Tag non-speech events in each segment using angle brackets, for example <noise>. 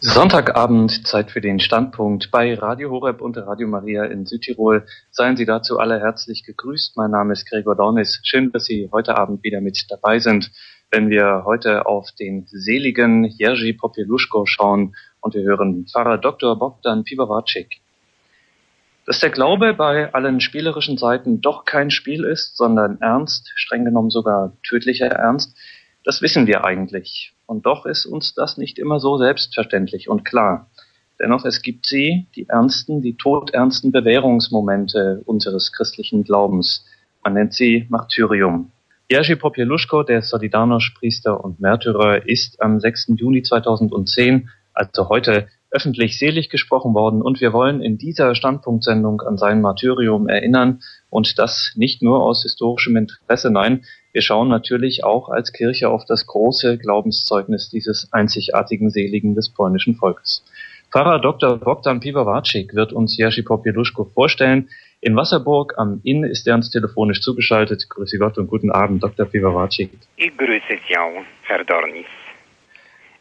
Sonntagabend, Zeit für den Standpunkt bei Radio Horeb und Radio Maria in Südtirol. Seien Sie dazu alle herzlich gegrüßt. Mein Name ist Gregor Dornis. Schön, dass Sie heute Abend wieder mit dabei sind, wenn wir heute auf den seligen Jerzy Popieluszko schauen und wir hören Pfarrer Dr. Bogdan Piwawacik. Dass der Glaube bei allen spielerischen Seiten doch kein Spiel ist, sondern ernst, streng genommen sogar tödlicher Ernst, das wissen wir eigentlich. Und doch ist uns das nicht immer so selbstverständlich und klar. Dennoch, es gibt sie, die ernsten, die todernsten Bewährungsmomente unseres christlichen Glaubens. Man nennt sie Martyrium. Jerzy Popieluszko, der Solidarność-Priester und Märtyrer, ist am 6. Juni 2010, also heute, öffentlich selig gesprochen worden und wir wollen in dieser Standpunktsendung an sein Martyrium erinnern und das nicht nur aus historischem Interesse, nein, wir schauen natürlich auch als Kirche auf das große Glaubenszeugnis dieses einzigartigen Seligen des polnischen Volkes. Pfarrer Dr. Bogdan Piwawacik wird uns Jerzy Popieluszko vorstellen. In Wasserburg am Inn ist er uns telefonisch zugeschaltet. Grüße Gott und guten Abend, Dr. Piwawacik. Ich grüße Sie auch, Herr Dornis.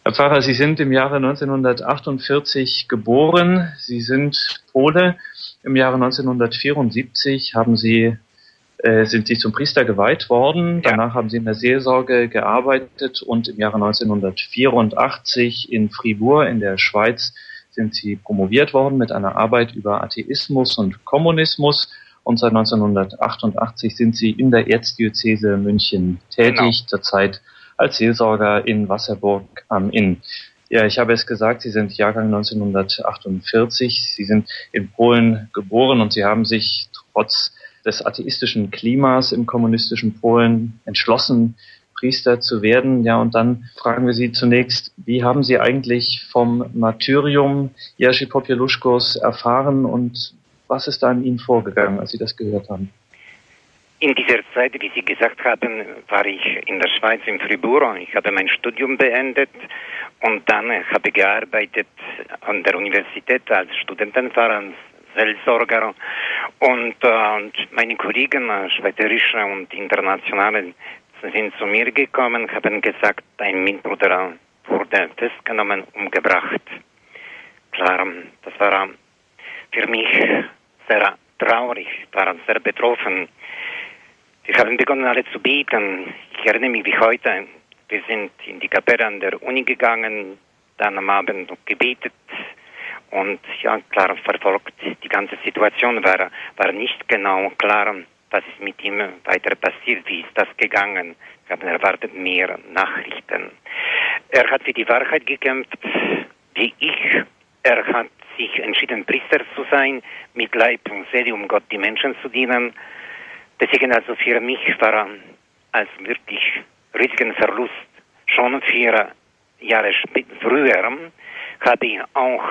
Herr Pfarrer, Sie sind im Jahre 1948 geboren. Sie sind Pole. Im Jahre 1974 haben Sie sind sie zum Priester geweiht worden. Ja. Danach haben sie in der Seelsorge gearbeitet und im Jahre 1984 in Fribourg in der Schweiz sind sie promoviert worden mit einer Arbeit über Atheismus und Kommunismus. Und seit 1988 sind sie in der Erzdiözese München tätig, genau. zurzeit als Seelsorger in Wasserburg am Inn. Ja, ich habe es gesagt, Sie sind Jahrgang 1948. Sie sind in Polen geboren und Sie haben sich trotz des atheistischen Klimas im kommunistischen Polen entschlossen, Priester zu werden. Ja, und dann fragen wir Sie zunächst, wie haben Sie eigentlich vom Martyrium Jerzy Popieluszkos erfahren und was ist da in Ihnen vorgegangen, als Sie das gehört haben? In dieser Zeit, wie Sie gesagt haben, war ich in der Schweiz in Fribourg. Ich habe mein Studium beendet und dann habe gearbeitet an der Universität als Studentenfahrer, Seelsorger und, äh, und meine Kollegen, äh, schweizerische und internationale, sind zu mir gekommen, haben gesagt, ein Mitbruder wurde festgenommen, umgebracht. Klar, das war für mich sehr traurig, war sehr betroffen. Wir haben begonnen, alle zu beten. Ich erinnere mich wie heute. Wir sind in die Kapelle an der Uni gegangen, dann am Abend gebetet, und ja, klar, verfolgt die ganze Situation war, war nicht genau klar, was ist mit ihm weiter passiert, wie ist das gegangen. Wir haben erwartet mehr Nachrichten. Er hat für die Wahrheit gekämpft, wie ich. Er hat sich entschieden, Priester zu sein, mit Leib und Seele, um Gott die Menschen zu dienen. Deswegen also für mich war als wirklich riesigen Verlust schon vier Jahre früher habe ich auch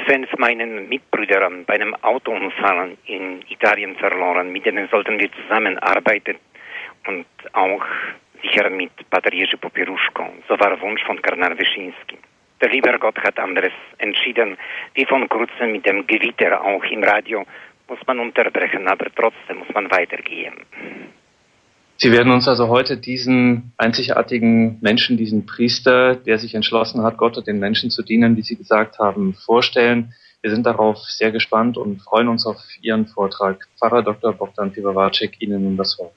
fünf meinen Mitbrüdern bei einem Autounfall in Italien verloren. Mit denen sollten wir zusammenarbeiten und auch sicher mit Pater Jerzy Popieruszko. So war Wunsch von Kardinal Wyszynski. Der liebe Gott hat anderes entschieden, wie von kurzem mit dem Gewitter auch im Radio muss man unterbrechen, aber trotzdem muss man weitergehen. Sie werden uns also heute diesen einzigartigen Menschen, diesen Priester, der sich entschlossen hat, Gott und den Menschen zu dienen, wie Sie gesagt haben, vorstellen. Wir sind darauf sehr gespannt und freuen uns auf Ihren Vortrag. Pfarrer Dr. Bogdan Piwawacek, Ihnen nun das Wort.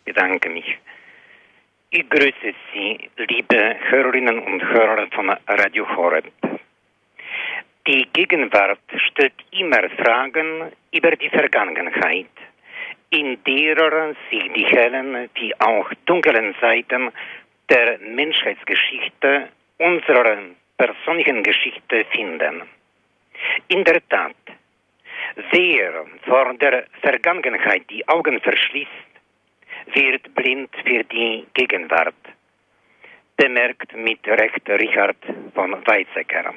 Ich bedanke mich. Ich grüße Sie, liebe Hörerinnen und Hörer von Radio Horeb. Die Gegenwart stellt immer Fragen über die Vergangenheit in derer sich die hellen wie auch dunklen Seiten der Menschheitsgeschichte unserer persönlichen Geschichte finden. In der Tat, wer vor der Vergangenheit die Augen verschließt, wird blind für die Gegenwart, bemerkt mit Recht Richard von Weizsäcker.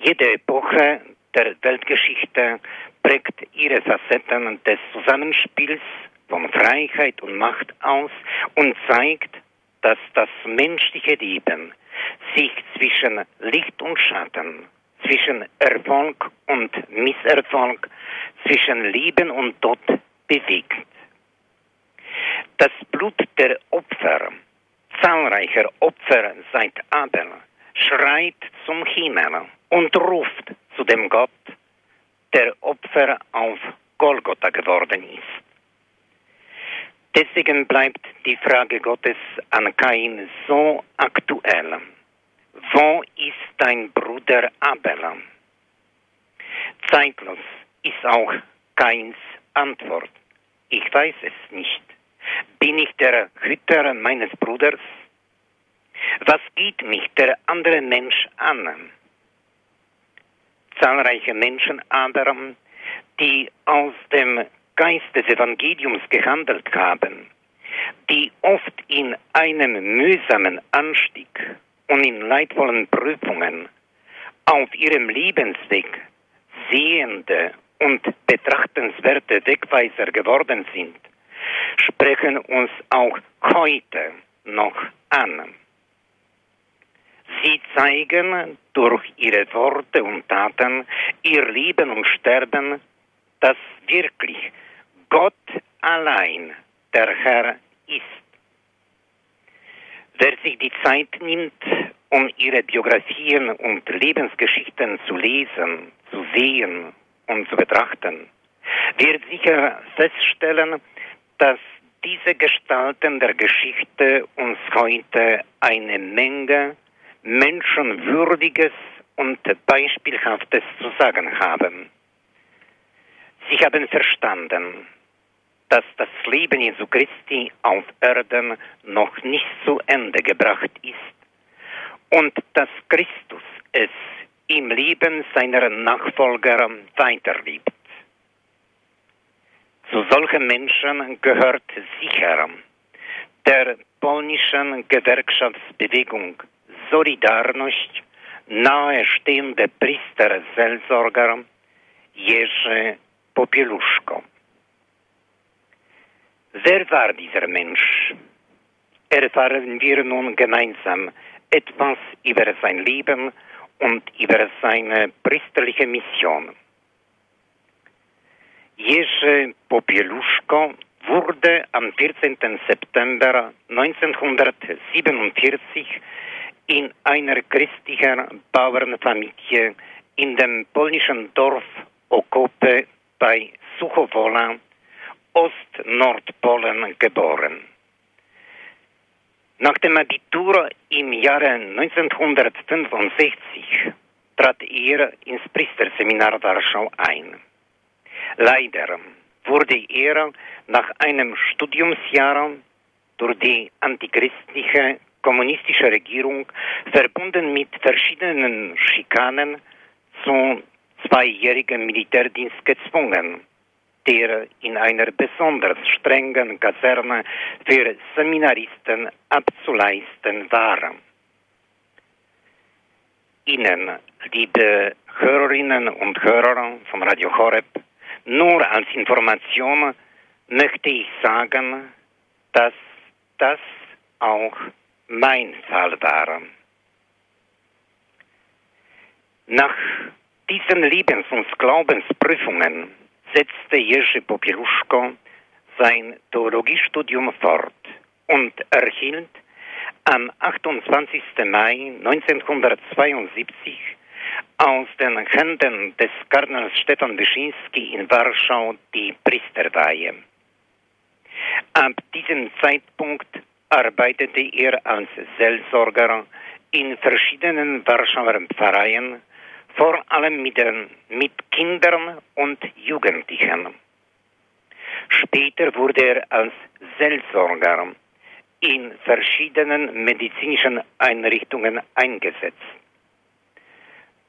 Jede Epoche der Weltgeschichte prägt ihre Facetten des Zusammenspiels von Freiheit und Macht aus und zeigt, dass das menschliche Leben sich zwischen Licht und Schatten, zwischen Erfolg und Misserfolg, zwischen Leben und Tod bewegt. Das Blut der Opfer, zahlreicher Opfer seit Abel, schreit zum Himmel und ruft zu dem Gott, der Opfer auf Golgotha geworden ist. Deswegen bleibt die Frage Gottes an Kain so aktuell. Wo ist dein Bruder Abel? Zeitlos ist auch Kains Antwort. Ich weiß es nicht. Bin ich der Hüter meines Bruders? Was geht mich der andere Mensch an? Zahlreiche Menschen aber, die aus dem Geist des Evangeliums gehandelt haben, die oft in einem mühsamen Anstieg und in leidvollen Prüfungen auf ihrem Lebensweg sehende und betrachtenswerte Wegweiser geworden sind, sprechen uns auch heute noch an. Sie zeigen durch ihre Worte und Taten, ihr Leben und Sterben, dass wirklich Gott allein der Herr ist. Wer sich die Zeit nimmt, um ihre Biografien und Lebensgeschichten zu lesen, zu sehen und zu betrachten, wird sicher feststellen, dass diese Gestalten der Geschichte uns heute eine Menge Menschenwürdiges und Beispielhaftes zu sagen haben. Sie haben verstanden, dass das Leben Jesu Christi auf Erden noch nicht zu Ende gebracht ist und dass Christus es im Leben seiner Nachfolger weiterliebt. Zu solchen Menschen gehört sicher der polnischen Gewerkschaftsbewegung Solidarność nahestehende Priester Seelsorger Jerzy Popieluszko. Wer war dieser Mensch? Erfahren wir nun gemeinsam etwas über sein Leben und über seine priesterliche Mission. Jerzy Popieluszko wurde am 14. September 1947 in einer christlichen Bauernfamilie in dem polnischen Dorf Okope bei Suchowola Ost-Nordpolen geboren. Nach dem Abitur im Jahre 1965 trat er ins Priesterseminar Warschau ein. Leider wurde er nach einem Studiumsjahr durch die antichristliche kommunistische Regierung verbunden mit verschiedenen Schikanen zu zweijährigem Militärdienst gezwungen der in einer besonders strengen Kaserne für Seminaristen abzuleisten war. Ihnen, liebe Hörerinnen und Hörer von Radio Horeb, nur als Information möchte ich sagen, dass das auch mein Fall war. Nach diesen Lebens- und Glaubensprüfungen setzte Jerzy Popieluszko sein Theologiestudium fort und erhielt am 28. Mai 1972 aus den Händen des Kardinals Stefan Wyszynski in Warschau die Priesterweihe. Ab diesem Zeitpunkt arbeitete er als Seelsorger in verschiedenen Warschauer Pfarreien vor allem mit, den, mit Kindern und Jugendlichen. Später wurde er als Seelsorger in verschiedenen medizinischen Einrichtungen eingesetzt.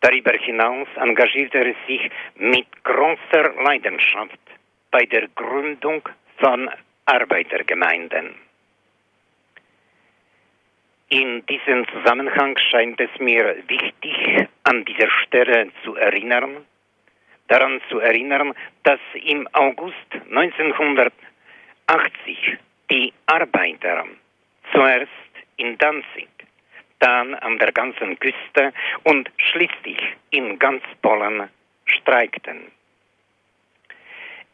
Darüber hinaus engagierte er sich mit großer Leidenschaft bei der Gründung von Arbeitergemeinden. In diesem Zusammenhang scheint es mir wichtig, an dieser Stelle zu erinnern, daran zu erinnern, dass im August 1980 die Arbeiter zuerst in Danzig, dann an der ganzen Küste und schließlich in ganz Polen streikten.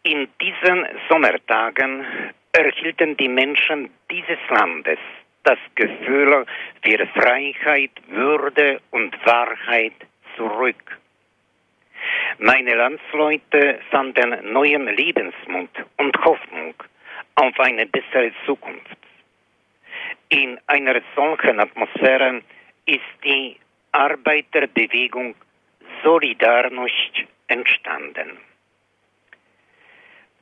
In diesen Sommertagen erhielten die Menschen dieses Landes das Gefühl für Freiheit, Würde und Wahrheit zurück. Meine Landsleute fanden neuen Lebensmut und Hoffnung auf eine bessere Zukunft. In einer solchen Atmosphäre ist die Arbeiterbewegung Solidarność entstanden.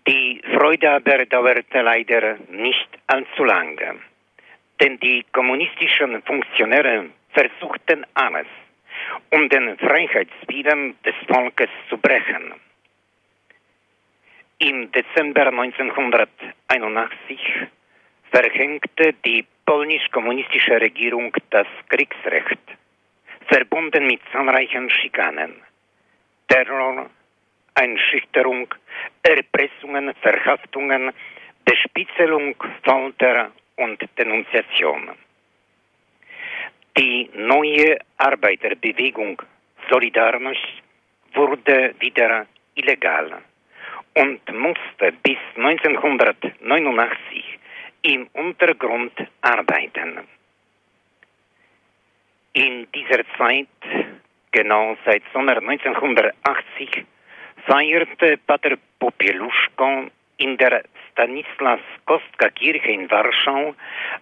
Die Freude aber dauerte leider nicht allzu lange, denn die kommunistischen Funktionäre versuchten alles, um den Freiheitswillen des Volkes zu brechen. Im Dezember 1981 verhängte die polnisch-kommunistische Regierung das Kriegsrecht, verbunden mit zahlreichen Schikanen, Terror, Einschüchterung, Erpressungen, Verhaftungen, Bespitzelung, Folter und Denunziation. Die neue Arbeiterbewegung Solidarność wurde wieder illegal und musste bis 1989 im Untergrund arbeiten. In dieser Zeit, genau seit Sommer 1980, feierte Pater Popieluszko in der Stanislas Kostka Kirche in Warschau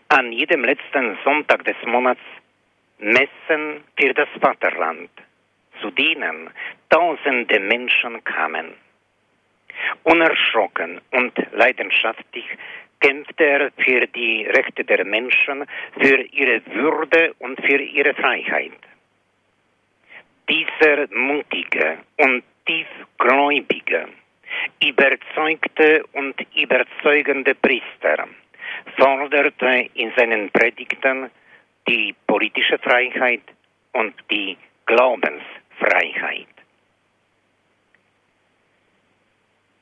an jedem letzten Sonntag des Monats Messen für das Vaterland, zu denen tausende Menschen kamen. Unerschrocken und leidenschaftlich kämpfte er für die Rechte der Menschen, für ihre Würde und für ihre Freiheit. Dieser mutige und tiefgläubige, überzeugte und überzeugende Priester forderte in seinen Predigten die politische Freiheit und die Glaubensfreiheit.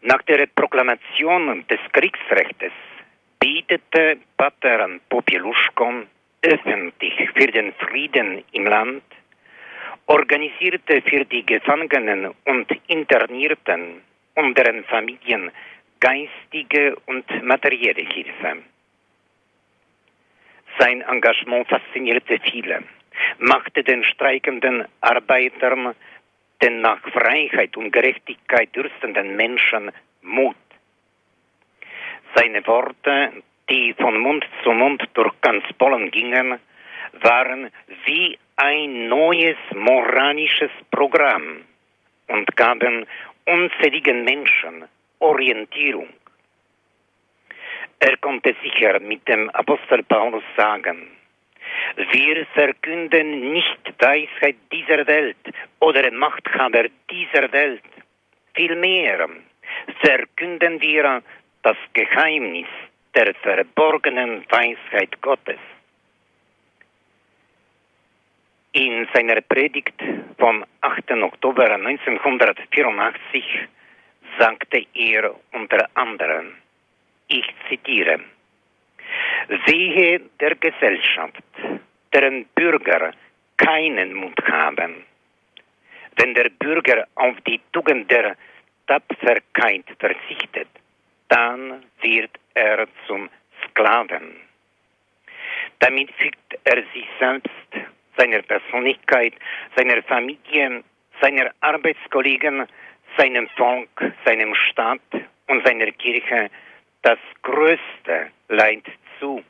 Nach der Proklamation des Kriegsrechtes betete Pater Popieluszko öffentlich für den Frieden im Land, organisierte für die Gefangenen und Internierten und deren Familien geistige und materielle Hilfe. Sein Engagement faszinierte viele, machte den streikenden Arbeitern, den nach Freiheit und Gerechtigkeit dürstenden Menschen Mut. Seine Worte, die von Mund zu Mund durch ganz Polen gingen, waren wie ein neues moralisches Programm und gaben unzähligen Menschen Orientierung. Er konnte sicher mit dem Apostel Paulus sagen, wir verkünden nicht Weisheit dieser Welt oder Machthaber dieser Welt. Vielmehr verkünden wir das Geheimnis der verborgenen Weisheit Gottes. In seiner Predigt vom 8. Oktober 1984 sagte er unter anderem, ich zitiere, Wehe der Gesellschaft, deren Bürger keinen Mut haben. Wenn der Bürger auf die Tugend der Tapferkeit verzichtet, dann wird er zum Sklaven. Damit fügt er sich selbst, seiner Persönlichkeit, seiner Familie, seiner Arbeitskollegen, seinem Volk, seinem Staat und seiner Kirche das größte Leid zu.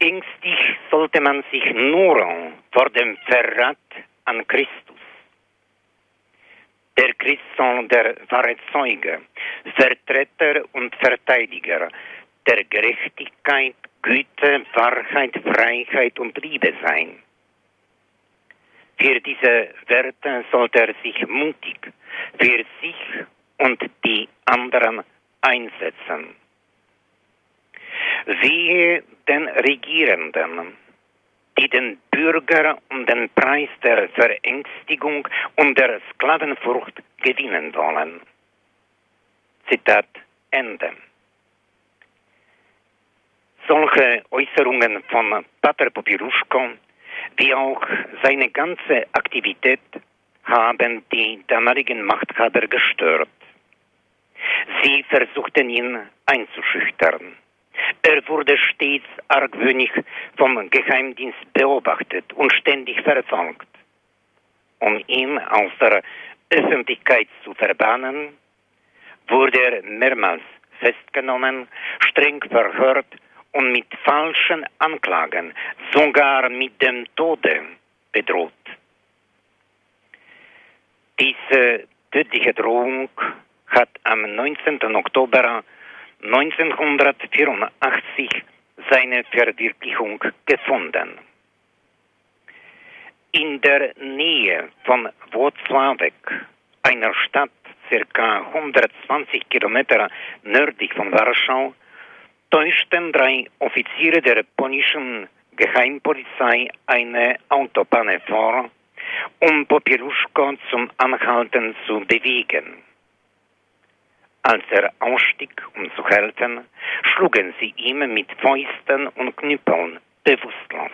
Ängstlich sollte man sich nur vor dem Verrat an Christus. Der Christsohn, der wahre Zeuge, Vertreter und Verteidiger der Gerechtigkeit, Güte, Wahrheit, Freiheit und Liebe sein. Für diese Werte sollte er sich mutig für sich und die anderen einsetzen. Wehe den Regierenden, die den Bürger um den Preis der Verängstigung und der Sklavenfurcht gewinnen wollen. Zitat Ende. Solche Äußerungen von Pater Popiruschko wie auch seine ganze Aktivität haben die damaligen Machthaber gestört. Sie versuchten ihn einzuschüchtern, Er wurde stets argwöhnig vom Geheimdienst beobachtet und ständig verfolgt. Um ihn aus der Öffentlichkeit zu verbannen, wurde er mehrmals festgenommen, streng verhört und mit falschen Anklagen, sogar mit dem Tode bedroht. Diese tödliche Drohung hat am 19. Oktober 1984 seine Verwirklichung gefunden. In der Nähe von Włocławek, einer Stadt circa 120 Kilometer nördlich von Warschau, täuschten drei Offiziere der polnischen Geheimpolizei eine Autopanne vor, um Popieluszko zum Anhalten zu bewegen. Als er ausstieg, um zu halten, schlugen sie ihm mit Fäusten und Knüppeln bewusstlos.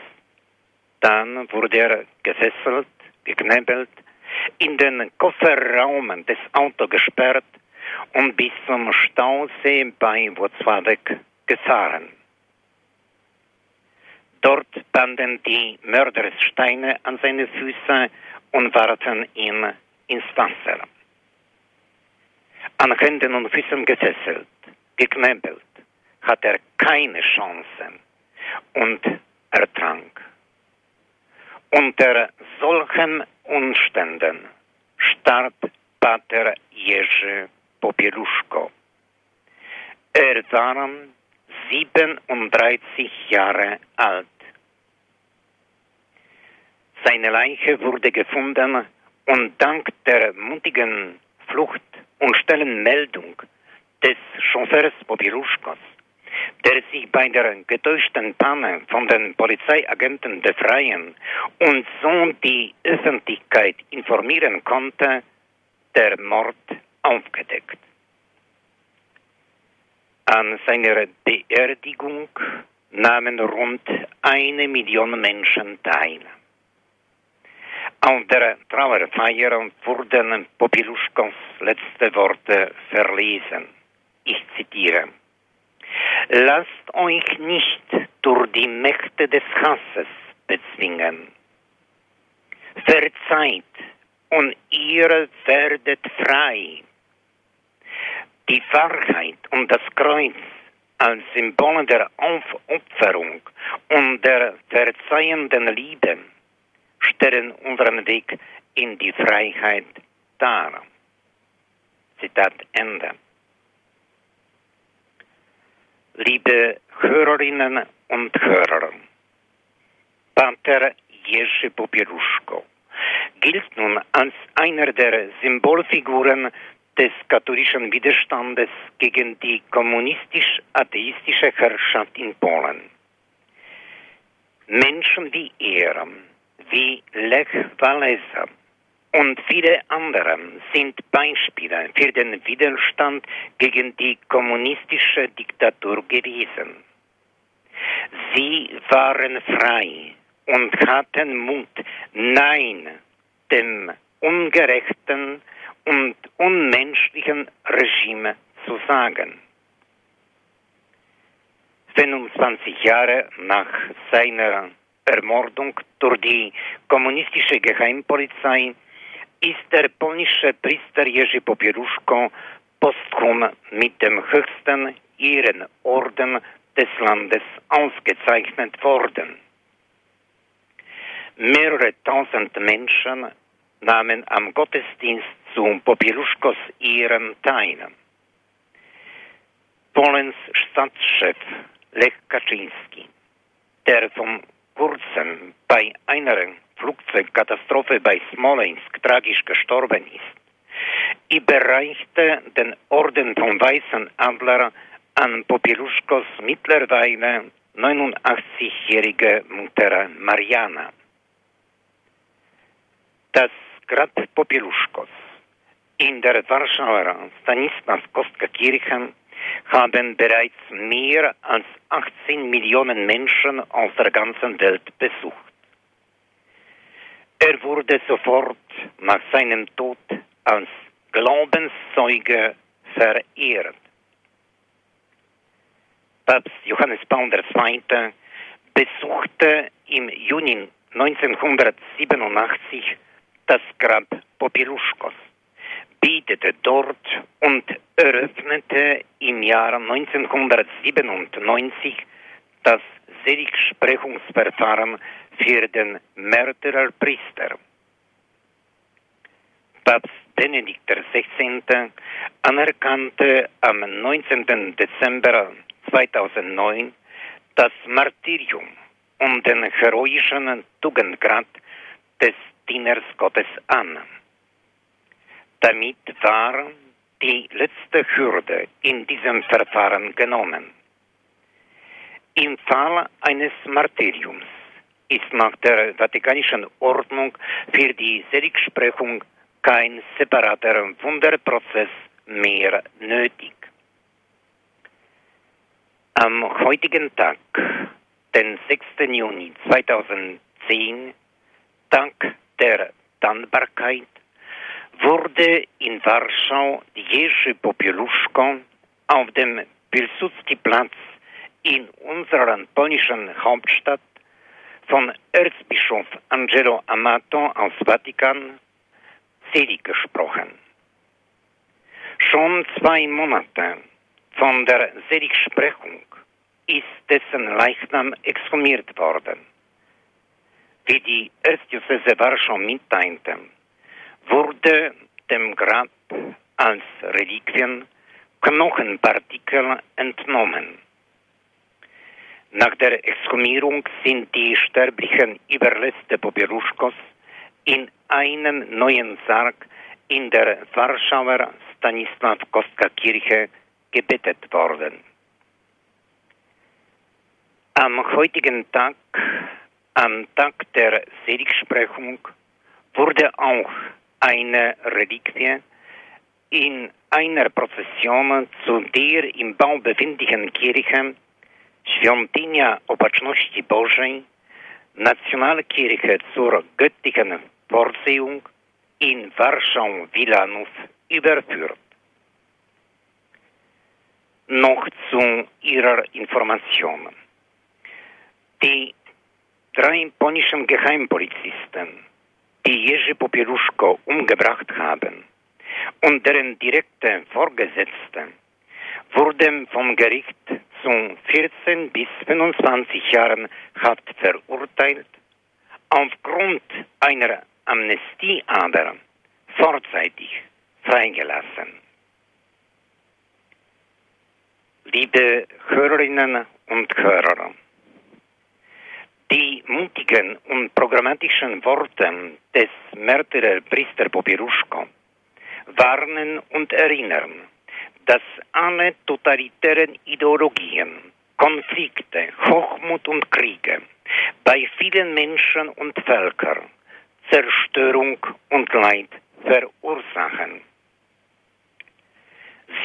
Dann wurde er gefesselt, geknebelt, in den Kofferraum des Autos gesperrt und bis zum Stausee bei Wozwabek gefahren. Dort banden die Mörder Steine an seine Füße und warfen ihn ins Wasser. An Händen und Füßen gefesselt, geknebelt, hat er keine Chance und ertrank. Unter solchen Umständen starb Pater Jerzy Popieluszko. Er war 37 Jahre alt. Seine Leiche wurde gefunden und dank der mutigen Flucht und Stellenmeldung des Chauffeurs Popieluszkos, der sich bei der getäuschten Panne von den Polizeiagenten befreien und so die Öffentlichkeit informieren konnte, der Mord aufgedeckt. An seiner Beerdigung nahmen rund eine Million Menschen teil. Auf der Trauerfeier wurden Popiluschkos letzte Worte verlesen. Ich zitiere. Lasst euch nicht durch die Mächte des Hasses bezwingen. Verzeiht und ihr werdet frei die Wahrheit und das Kreuz als Symbol der Aufopferung und der verzeihenden Liebe stellen unseren Weg in die Freiheit dar. Zitat Ende. Liebe Hörerinnen und Hörer, Pater Jerzy Popieluszko gilt nun als einer der Symbolfiguren des katholischen Widerstandes gegen die kommunistisch-atheistische Herrschaft in Polen. Menschen wie er, wie Lech Walesa und viele andere sind Beispiele für den Widerstand gegen die kommunistische Diktatur gewesen. Sie waren frei und hatten Mut, Nein dem ungerechten und unmenschlichen Regime zu sagen. 25 Jahre nach seiner Ermordung durch die kommunistische Geheimpolizei ist der polnische Priester Jerzy Popieruszko posthum mit dem höchsten Ehrenorden des Landes ausgezeichnet worden. Mehrere tausend Menschen nahmen am Gottesdienst zu Popieluszkos Ehren teil. Polens Stadtchef Lech Kaczynski, der vom kurzem bei einer Flugzeugkatastrophe bei Smolensk tragisch gestorben ist, überreichte den Orden vom Weißen Adler an Popieluszkos mittlerweile 89-jährige Mutter Mariana. Das Grab Popieluszkos in der Warschauer Stanislas-Kostka-Kirche haben bereits mehr als 18 Millionen Menschen aus der ganzen Welt besucht. Er wurde sofort nach seinem Tod als Glaubenszeuge verehrt. Papst Johannes Paul II. besuchte im Juni 1987 das Grab Popieluschkos, betete dort und eröffnete im Jahr 1997 das Seligsprechungsverfahren für den Märtyrerpriester. Papst Benedikt XVI. anerkannte am 19. Dezember 2009 das Martyrium und den heroischen Tugendgrad des Dieners Gottes an. Damit war die letzte Hürde in diesem Verfahren genommen. Im Fall eines Martyriums ist nach der Vatikanischen Ordnung für die Seligsprechung kein separater Wunderprozess mehr nötig. Am heutigen Tag, den 6. Juni 2010, Tag der Dankbarkeit, wurde in Warschau Jerzy Popieluszko auf dem Pilsudski-Platz in unserer polnischen Hauptstadt von Erzbischof Angelo Amato aus Vatikan selig gesprochen. Schon zwei Monate von der Seligsprechung ist dessen Leichnam exhumiert worden. Wie die Erzdiözese Warschau mitteilte, wurde dem Grab als Reliquien Knochenpartikel entnommen. Nach der Exhumierung sind die sterblichen Überreste Popieluschkos in einen neuen Sarg in der Warschauer Stanisław Kostka Kirche gebettet worden. Am heutigen Tag, am Tag der Seligsprechung, wurde auch eine Reliquie in einer Prozession zu der im Bau befindlichen Kirche Świątynia Opatrzności Bożej, Nationalkirche zur göttlichen Vorsehung in Warschau-Wilanów überführt. Noch zu Ihrer Information. Die drei polnischen Geheimpolizisten, die Jerzy Popieluszko umgebracht haben und deren direkte Vorgesetzte, wurden vom Gericht zu 14 bis 25 Jahren Haft verurteilt, aufgrund einer Amnestie aber vorzeitig freigelassen. Liebe Hörerinnen und Hörer, die mutigen und programmatischen Worte des Märtyrer Priester Popieruszko warnen und erinnern, dass alle totalitären Ideologien, Konflikte, Hochmut und Kriege bei vielen Menschen und Völkern Zerstörung und Leid verursachen.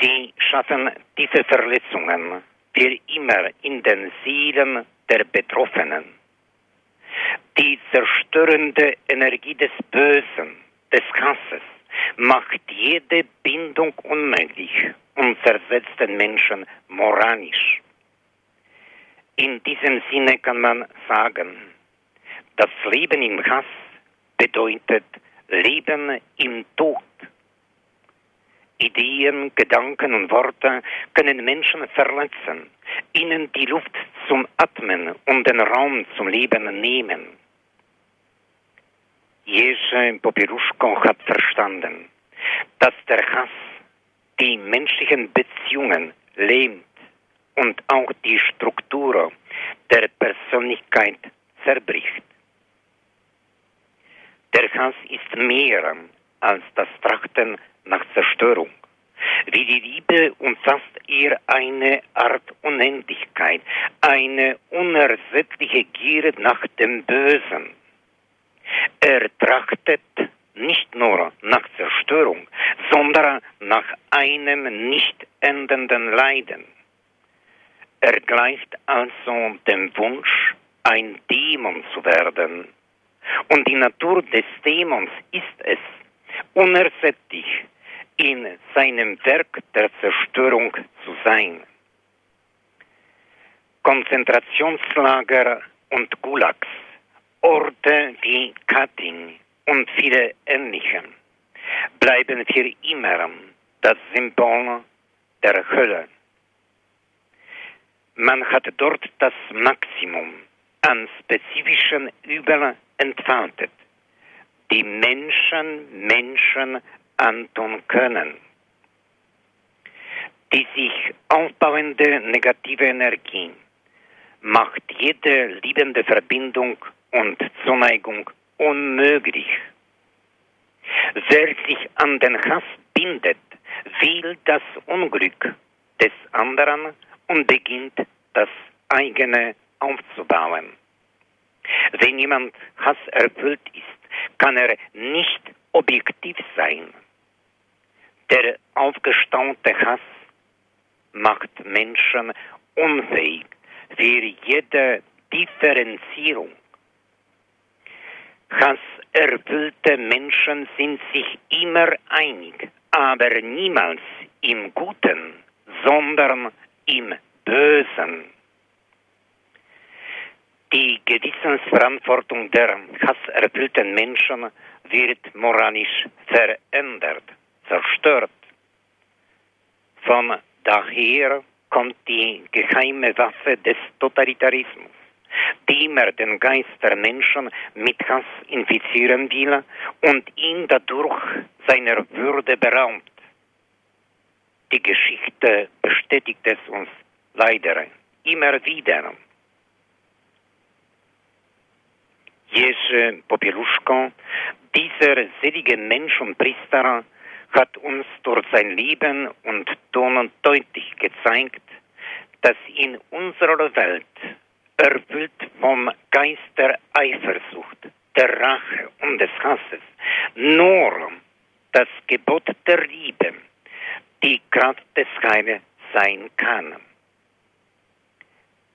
Sie schaffen diese Verletzungen für immer in den Seelen der Betroffenen. Die zerstörende Energie des Bösen, des Hasses, macht jede Bindung unmöglich und zersetzt den Menschen moralisch. In diesem Sinne kann man sagen, das Leben im Hass bedeutet Leben im Tod. Ideen, Gedanken und Worte können Menschen verletzen, ihnen die Luft zum Atmen und den Raum zum Leben nehmen. Jerzy Popieruszko hat verstanden, dass der Hass die menschlichen Beziehungen lähmt und auch die Struktur der Persönlichkeit zerbricht. Der Hass ist mehr als das Trachten nach Zerstörung. Wie die Liebe umfasst er eine Art Unendlichkeit, eine unersättliche Gier nach dem Bösen. Er trachtet nicht nur nach Zerstörung, sondern nach einem nicht endenden Leiden. Er gleicht also dem Wunsch, ein Dämon zu werden. Und die Natur des Dämons ist es, unersättlich in seinem Werk der Zerstörung zu sein. Konzentrationslager und Gulags, Orte wie Katyn und viele ähnliche bleiben für immer das Symbol der Hölle. Man hat dort das Maximum an spezifischen Übel entfaltet, die Menschen Menschen antun können. Die sich aufbauende negative Energie macht jede liebende Verbindung und Zuneigung unmöglich. Wer sich an den Hass bindet, will das Unglück des anderen und beginnt das eigene aufzubauen. Wenn jemand hasserfüllt ist, kann er nicht objektiv sein. Der aufgestaute Hass macht Menschen unfähig für jede Differenzierung. Hasserfüllte Menschen sind sich immer einig, aber niemals im Guten, sondern im Bösen. Die Gewissensverantwortung der hasserfüllten Menschen wird moralisch verändert, zerstört. Von daher kommt die geheime Waffe des Totalitarismus, die immer den Geist der Menschen mit Hass infizieren will und ihn dadurch seiner Würde beraubt. Die Geschichte bestätigt es uns leider immer wieder. Jerzy Popieluszko, dieser selige Mensch und Priester, hat uns durch sein Leben und Ton deutlich gezeigt, dass in unserer Welt, erfüllt vom Geist der Eifersucht, der Rache und des Hasses, nur das Gebot der Liebe die Kraft des Heiles sein kann.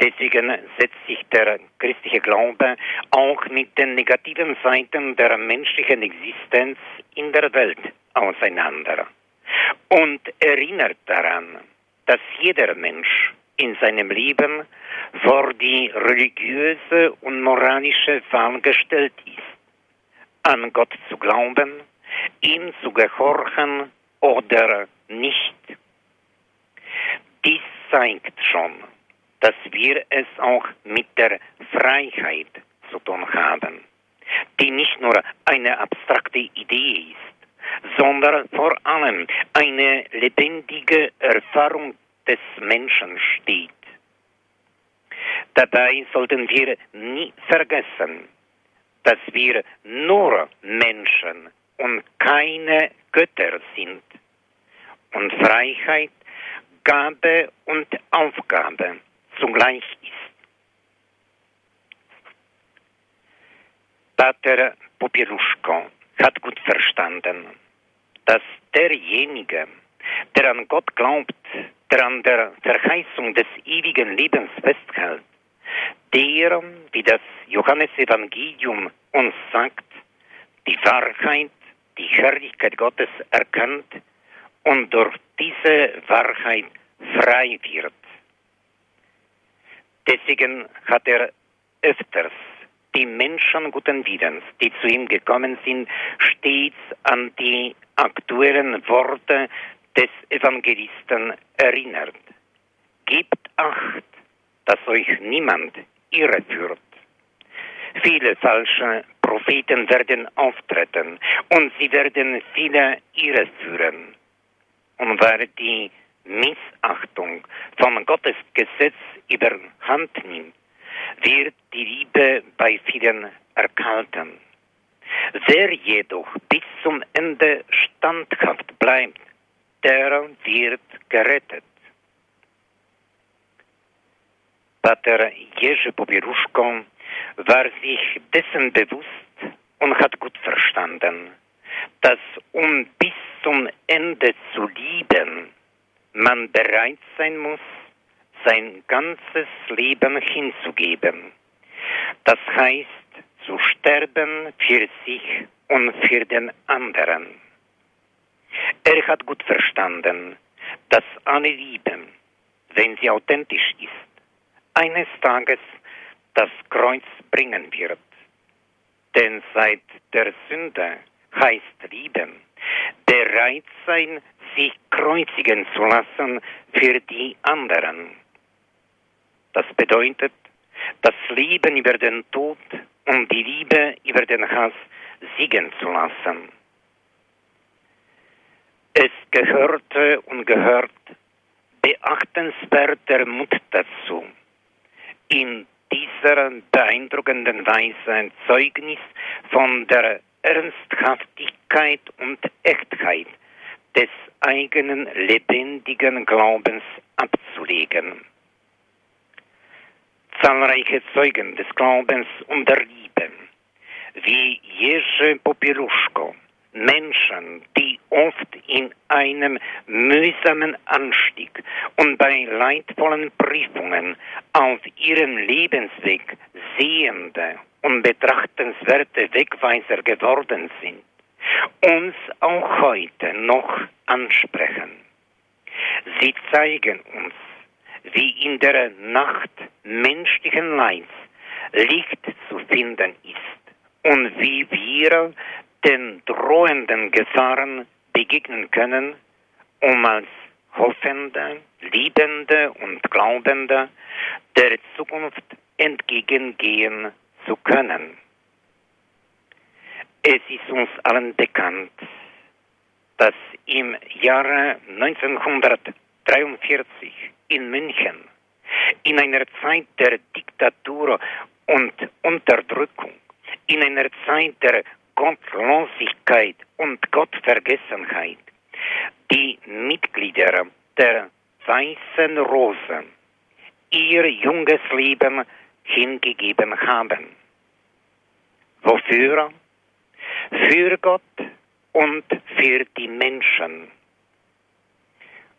Deswegen setzt sich der christliche Glaube auch mit den negativen Seiten der menschlichen Existenz in der Welt auseinander und erinnert daran, dass jeder Mensch in seinem Leben vor die religiöse und moralische Wahl gestellt ist, an Gott zu glauben, ihm zu gehorchen oder nicht. Dies zeigt schon, dass wir es auch mit der Freiheit zu tun haben, die nicht nur eine abstrakte Idee ist, sondern vor allem eine lebendige Erfahrung des Menschen steht. Dabei sollten wir nie vergessen, dass wir nur Menschen und keine Götter sind und Freiheit Gabe und Aufgabe zugleich ist. Pater Popieluszko hat gut verstanden, dass derjenige, der an Gott glaubt, der an der Verheißung des ewigen Lebens festhält, der, wie das Johannesevangelium uns sagt, die Wahrheit, die Herrlichkeit Gottes erkennt und durch diese Wahrheit frei wird. Deswegen hat er öfters die Menschen guten Willens, die zu ihm gekommen sind, stets an die aktuellen Worte des Evangelisten erinnert. Gebt acht, dass euch niemand irreführt. Viele falsche Propheten werden auftreten und sie werden viele irreführen. Und weil die Missachtung von Gottes Gesetz überhand nimmt, wird die Liebe bei vielen erkalten. Wer jedoch bis zum Ende standhaft bleibt, der wird gerettet. Pater Jerzy Pobieruszko war sich dessen bewusst und hat gut verstanden, dass um bis zum Ende zu lieben, man bereit sein muss, sein ganzes Leben hinzugeben. Das heißt, zu sterben für sich und für den anderen. Er hat gut verstanden, dass alle Liebe, wenn sie authentisch ist, eines Tages das Kreuz bringen wird. Denn seit der Sünde heißt lieben, bereit sein, sich kreuzigen zu lassen für die anderen. Das bedeutet, das Leben über den Tod und die Liebe über den Hass siegen zu lassen. Es gehörte und gehört beachtenswerter Mut dazu, in dieser beeindruckenden Weise ein Zeugnis von der Ernsthaftigkeit und Echtheit des eigenen lebendigen Glaubens abzulegen. Zahlreiche Zeugen des Glaubens und der Liebe, wie Jerzy Popieluszko, Menschen, die oft in einem mühsamen Anstieg und bei leidvollen Prüfungen auf ihrem Lebensweg sehende und betrachtenswerte Wegweiser geworden sind, uns auch heute noch ansprechen. Sie zeigen uns, wie in der Nacht menschlichen Leids Licht zu finden ist und wie wir den drohenden Gefahren begegnen können, um als Hoffende, Liebende und Glaubende der Zukunft entgegengehen zu können. Es ist uns allen bekannt, dass im Jahre 1943 in München in einer Zeit der Diktatur und Unterdrückung, in einer Zeit der Gottlosigkeit und Gottvergessenheit die Mitglieder der Weißen Rose ihr junges Leben hingegeben haben. Wofür? Für Gott und für die Menschen.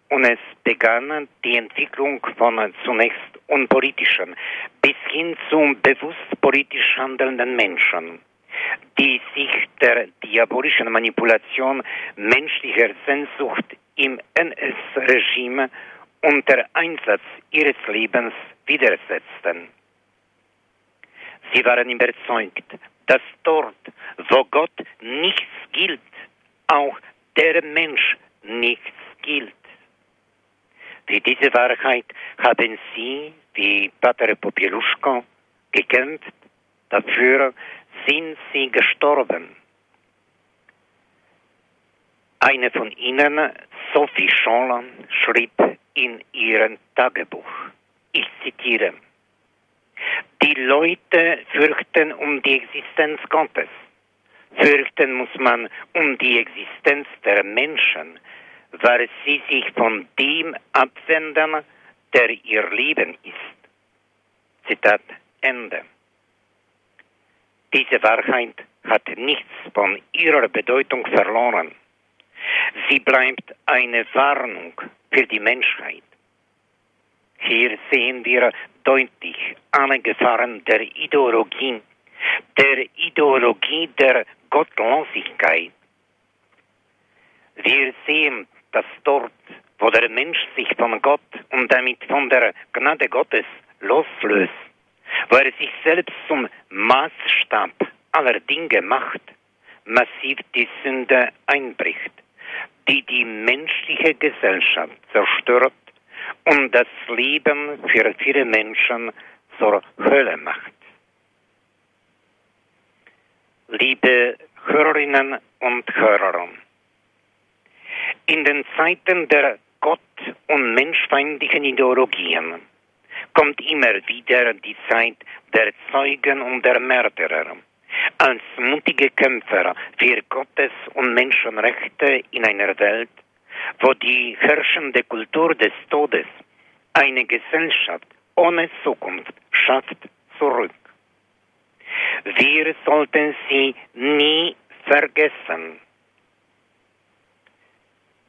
Und es begann die Entwicklung von zunächst unpolitischen bis hin zum bewusst politisch handelnden Menschen die sich der diabolischen Manipulation menschlicher Sehnsucht im NS-Regime unter Einsatz ihres Lebens widersetzten. Sie waren überzeugt, dass dort, wo Gott nichts gilt, auch der Mensch nichts gilt. Für diese Wahrheit haben sie, wie Pater Popieluszko, gekämpft, dafür sind sie gestorben. Eine von ihnen, Sophie Scholler, schrieb in ihrem Tagebuch, ich zitiere, die Leute fürchten um die Existenz Gottes. Fürchten muss man um die Existenz der Menschen, weil sie sich von dem abwenden, der ihr Leben ist. Zitat Ende. Diese Wahrheit hat nichts von ihrer Bedeutung verloren. Sie bleibt eine Warnung für die Menschheit. Hier sehen wir deutlich alle Gefahren der Ideologie, der Ideologie der Gottlosigkeit. Wir sehen, dass dort, wo der Mensch sich von Gott und damit von der Gnade Gottes loslöst, wo er sich selbst zum Maßstab aller Dinge macht, massiv die Sünde einbricht, die die menschliche Gesellschaft zerstört und das Leben für viele Menschen zur Hölle macht. Liebe Hörerinnen und Hörer, in den Zeiten der Gott- und menschfeindlichen Ideologien kommt immer wieder die Zeit der Zeugen und der Mörderer. Als mutige Kämpfer für Gottes und Menschenrechte in einer Welt, wo die herrschende Kultur des Todes eine Gesellschaft ohne Zukunft schafft, zurück. Wir sollten sie nie vergessen.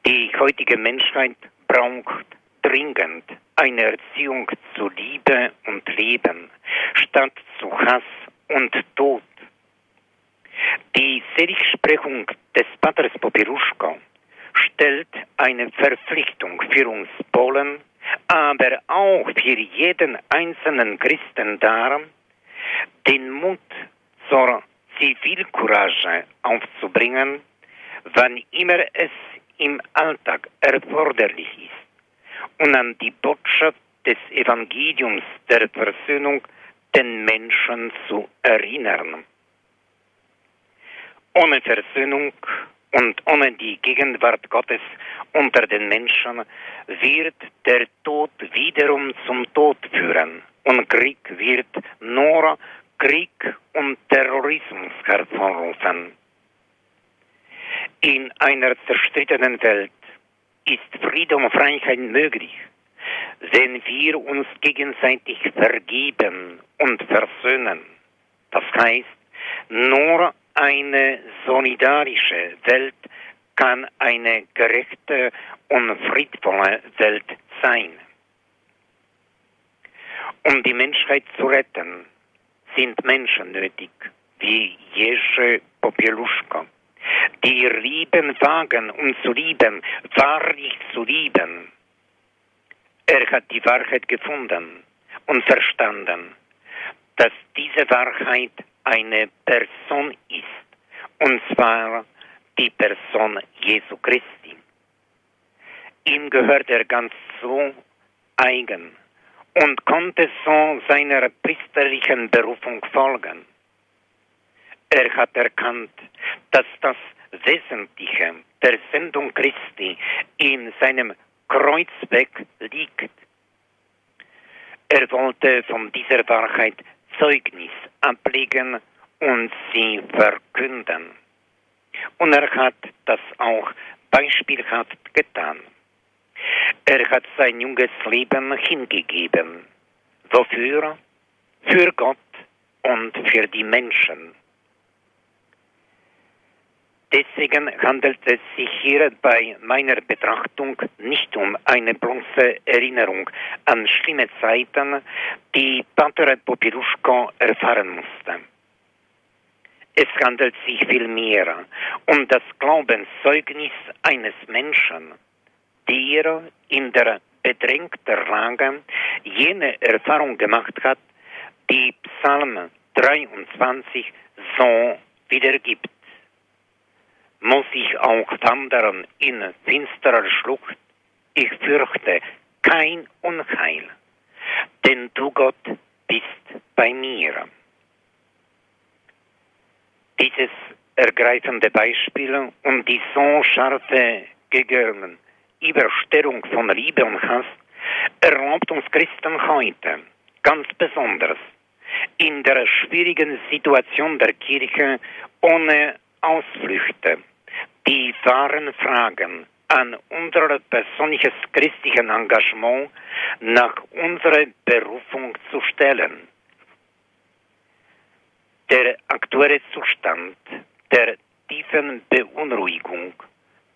Die heutige Menschheit braucht dringend eine Erziehung zu Liebe und Leben statt zu Hass und Tod. Die Seligsprechung des Paters Popiruschko stellt eine Verpflichtung für uns Polen aber auch für jeden einzelnen Christen dar, den Mut zur Zivilcourage aufzubringen, wann immer es im Alltag erforderlich ist, und an die Botschaft des Evangeliums der Versöhnung den Menschen zu erinnern. Ohne Versöhnung und ohne die Gegenwart Gottes unter den Menschen wird der Tod wiederum zum Tod führen und Krieg wird nur Krieg und Terrorismus hervorrufen. In einer zerstrittenen Welt ist Frieden und Freiheit möglich, wenn wir uns gegenseitig vergeben und versöhnen. Das heißt, nur eine solidarische Welt kann eine gerechte und friedvolle Welt sein. Um die Menschheit zu retten, sind Menschen nötig, wie Jerzy Popieluszko, die ihr Leben wagen, um zu lieben, wahrlich zu lieben. Er hat die Wahrheit gefunden und verstanden, dass diese Wahrheit eine Person ist, und zwar die Person Jesu Christi. Ihm gehört er ganz so eigen und konnte so seiner priesterlichen Berufung folgen. Er hat erkannt, dass das Wesentliche der Sendung Christi in seinem Kreuzweg liegt. Er wollte von dieser Wahrheit Zeugnis ablegen und sie verkünden. Und er hat das auch beispielhaft getan. Er hat sein junges Leben hingegeben. Wofür? Für Gott und für die Menschen. Deswegen handelt es sich hier bei meiner Betrachtung nicht um eine bloße Erinnerung an schlimme Zeiten, die Pater Popiluszko erfahren musste. Es handelt sich vielmehr um das Glaubenszeugnis eines Menschen, der in der bedrängten Lage jene Erfahrung gemacht hat, die Psalm 23 so wiedergibt muss ich auch wandern in finsterer Schlucht. Ich fürchte kein Unheil, denn du Gott bist bei mir. Dieses ergreifende Beispiel und die so scharfe Gegenüberstellung von Liebe und Hass erlaubt uns Christen heute ganz besonders in der schwierigen Situation der Kirche ohne Ausflüchte die wahren Fragen an unser persönliches christliches Engagement nach unserer Berufung zu stellen. Der aktuelle Zustand der tiefen Beunruhigung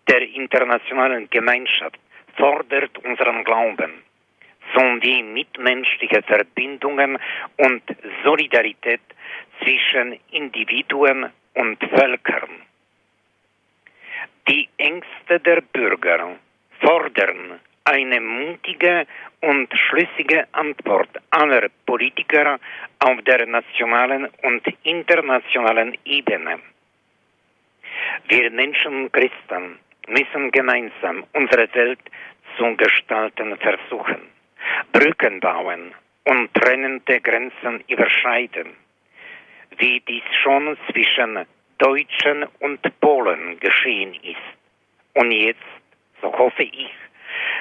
der internationalen Gemeinschaft fordert unseren Glauben sowie mitmenschliche Verbindungen und Solidarität zwischen Individuen und Völkern. Die Ängste der Bürger fordern eine mutige und schlüssige Antwort aller Politiker auf der nationalen und internationalen Ebene. Wir Menschen und Christen müssen gemeinsam unsere Welt zu gestalten versuchen, Brücken bauen und trennende Grenzen überschreiten, wie dies schon zwischen Deutschen und Polen geschehen ist. Und jetzt, so hoffe ich,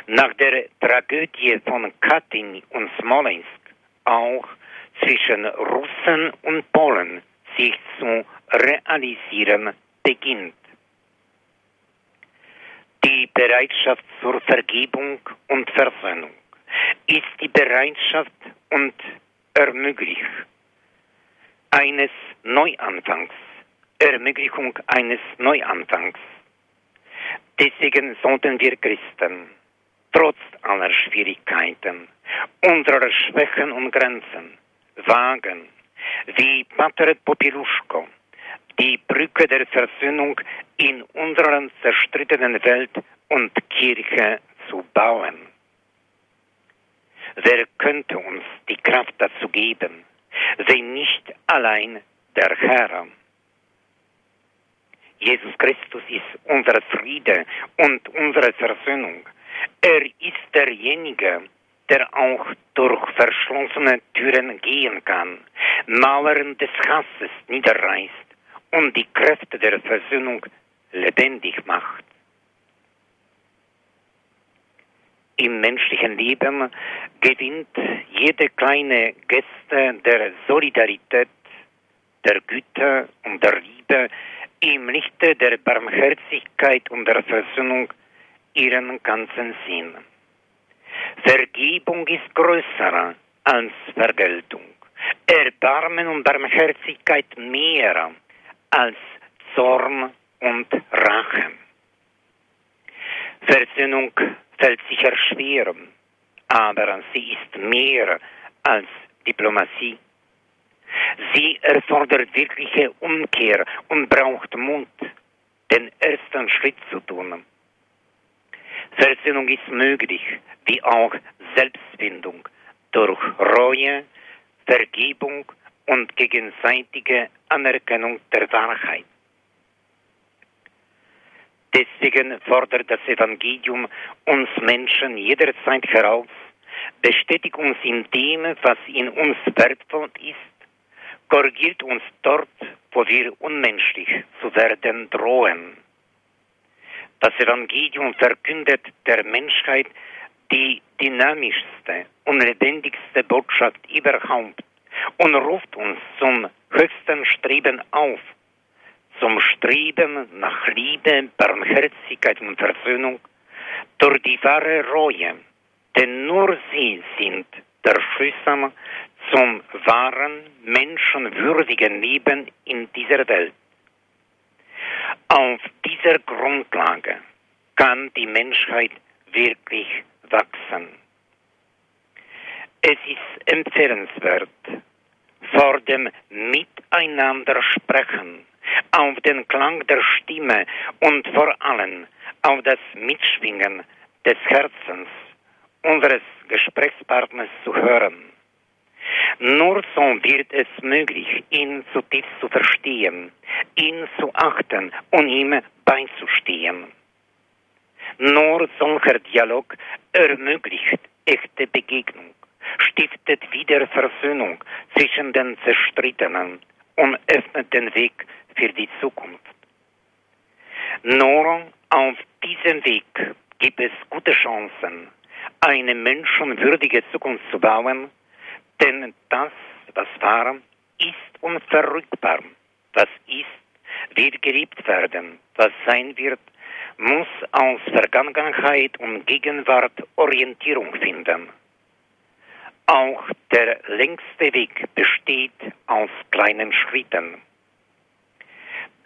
nach der Tragödie von Katyn und Smolensk auch zwischen Russen und Polen sich zu realisieren beginnt. Die Bereitschaft zur Vergebung und Versöhnung ist die Bereitschaft und ermöglicht eines Neuanfangs Ermöglichung eines Neuanfangs. Deswegen sollten wir Christen, trotz aller Schwierigkeiten, unserer Schwächen und Grenzen, wagen, wie Pater Popiluszko, die Brücke der Versöhnung in unserer zerstrittenen Welt und Kirche zu bauen. Wer könnte uns die Kraft dazu geben, wenn nicht allein der Herr? Jesus Christus ist unser Friede und unsere Versöhnung. Er ist derjenige, der auch durch verschlossene Türen gehen kann, Mauern des Hasses niederreißt und die Kräfte der Versöhnung lebendig macht. Im menschlichen Leben gewinnt jede kleine Geste der Solidarität, der Güte und der Liebe im Lichte der Barmherzigkeit und der Versöhnung ihren ganzen Sinn. Vergebung ist größer als Vergeltung. Erbarmen und Barmherzigkeit mehr als Zorn und Rache. Versöhnung fällt sicher schwer, aber sie ist mehr als Diplomatie. Sie erfordert wirkliche Umkehr und braucht Mut, den ersten Schritt zu tun. Versöhnung ist möglich, wie auch Selbstfindung durch Reue, Vergebung und gegenseitige Anerkennung der Wahrheit. Deswegen fordert das Evangelium uns Menschen jederzeit heraus, bestätigt uns in dem, was in uns wertvoll ist, korrigiert uns dort, wo wir unmenschlich zu werden drohen. Das Evangelium verkündet der Menschheit die dynamischste und lebendigste Botschaft überhaupt und ruft uns zum höchsten Streben auf, zum Streben nach Liebe, Barmherzigkeit und Versöhnung durch die wahre Reue, denn nur sie sind der Schlüssel zum wahren, menschenwürdigen Leben in dieser Welt. Auf dieser Grundlage kann die Menschheit wirklich wachsen. Es ist empfehlenswert, vor dem Miteinander sprechen, auf den Klang der Stimme und vor allem auf das Mitschwingen des Herzens unseres Gesprächspartners zu hören. Nur so wird es möglich, ihn zutiefst zu verstehen, ihn zu achten und ihm beizustehen. Nur solcher Dialog ermöglicht echte Begegnung, stiftet wieder Versöhnung zwischen den Zerstrittenen und öffnet den Weg für die Zukunft. Nur auf diesem Weg gibt es gute Chancen, eine menschenwürdige Zukunft zu bauen, denn das, was war, ist unverrückbar. Was ist, wird geliebt werden. Was sein wird, muss aus Vergangenheit und Gegenwart Orientierung finden. Auch der längste Weg besteht aus kleinen Schritten.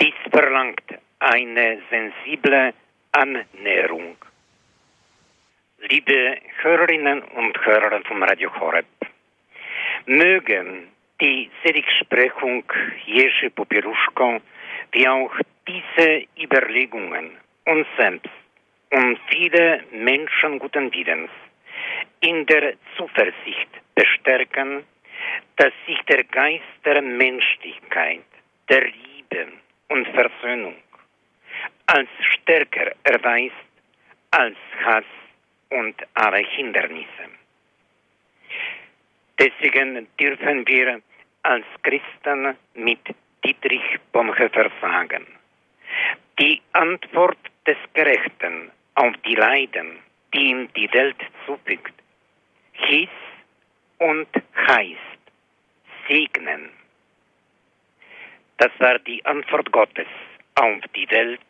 Dies verlangt eine sensible Annäherung. Liebe Hörerinnen und Hörer vom Radio Horeb, mögen die Seligsprechung Jerzy Popieluszko wie auch diese Überlegungen uns selbst und viele Menschen guten Willens in der Zuversicht bestärken, dass sich der Geist der Menschlichkeit, der Liebe und Versöhnung als stärker erweist als Hass und alle Hindernisse. Deswegen dürfen wir als Christen mit Dietrich Bonhoeffer sagen, die Antwort des Gerechten auf die Leiden, die ihm die Welt zufügt, hieß und heißt segnen. Das war die Antwort Gottes auf die Welt,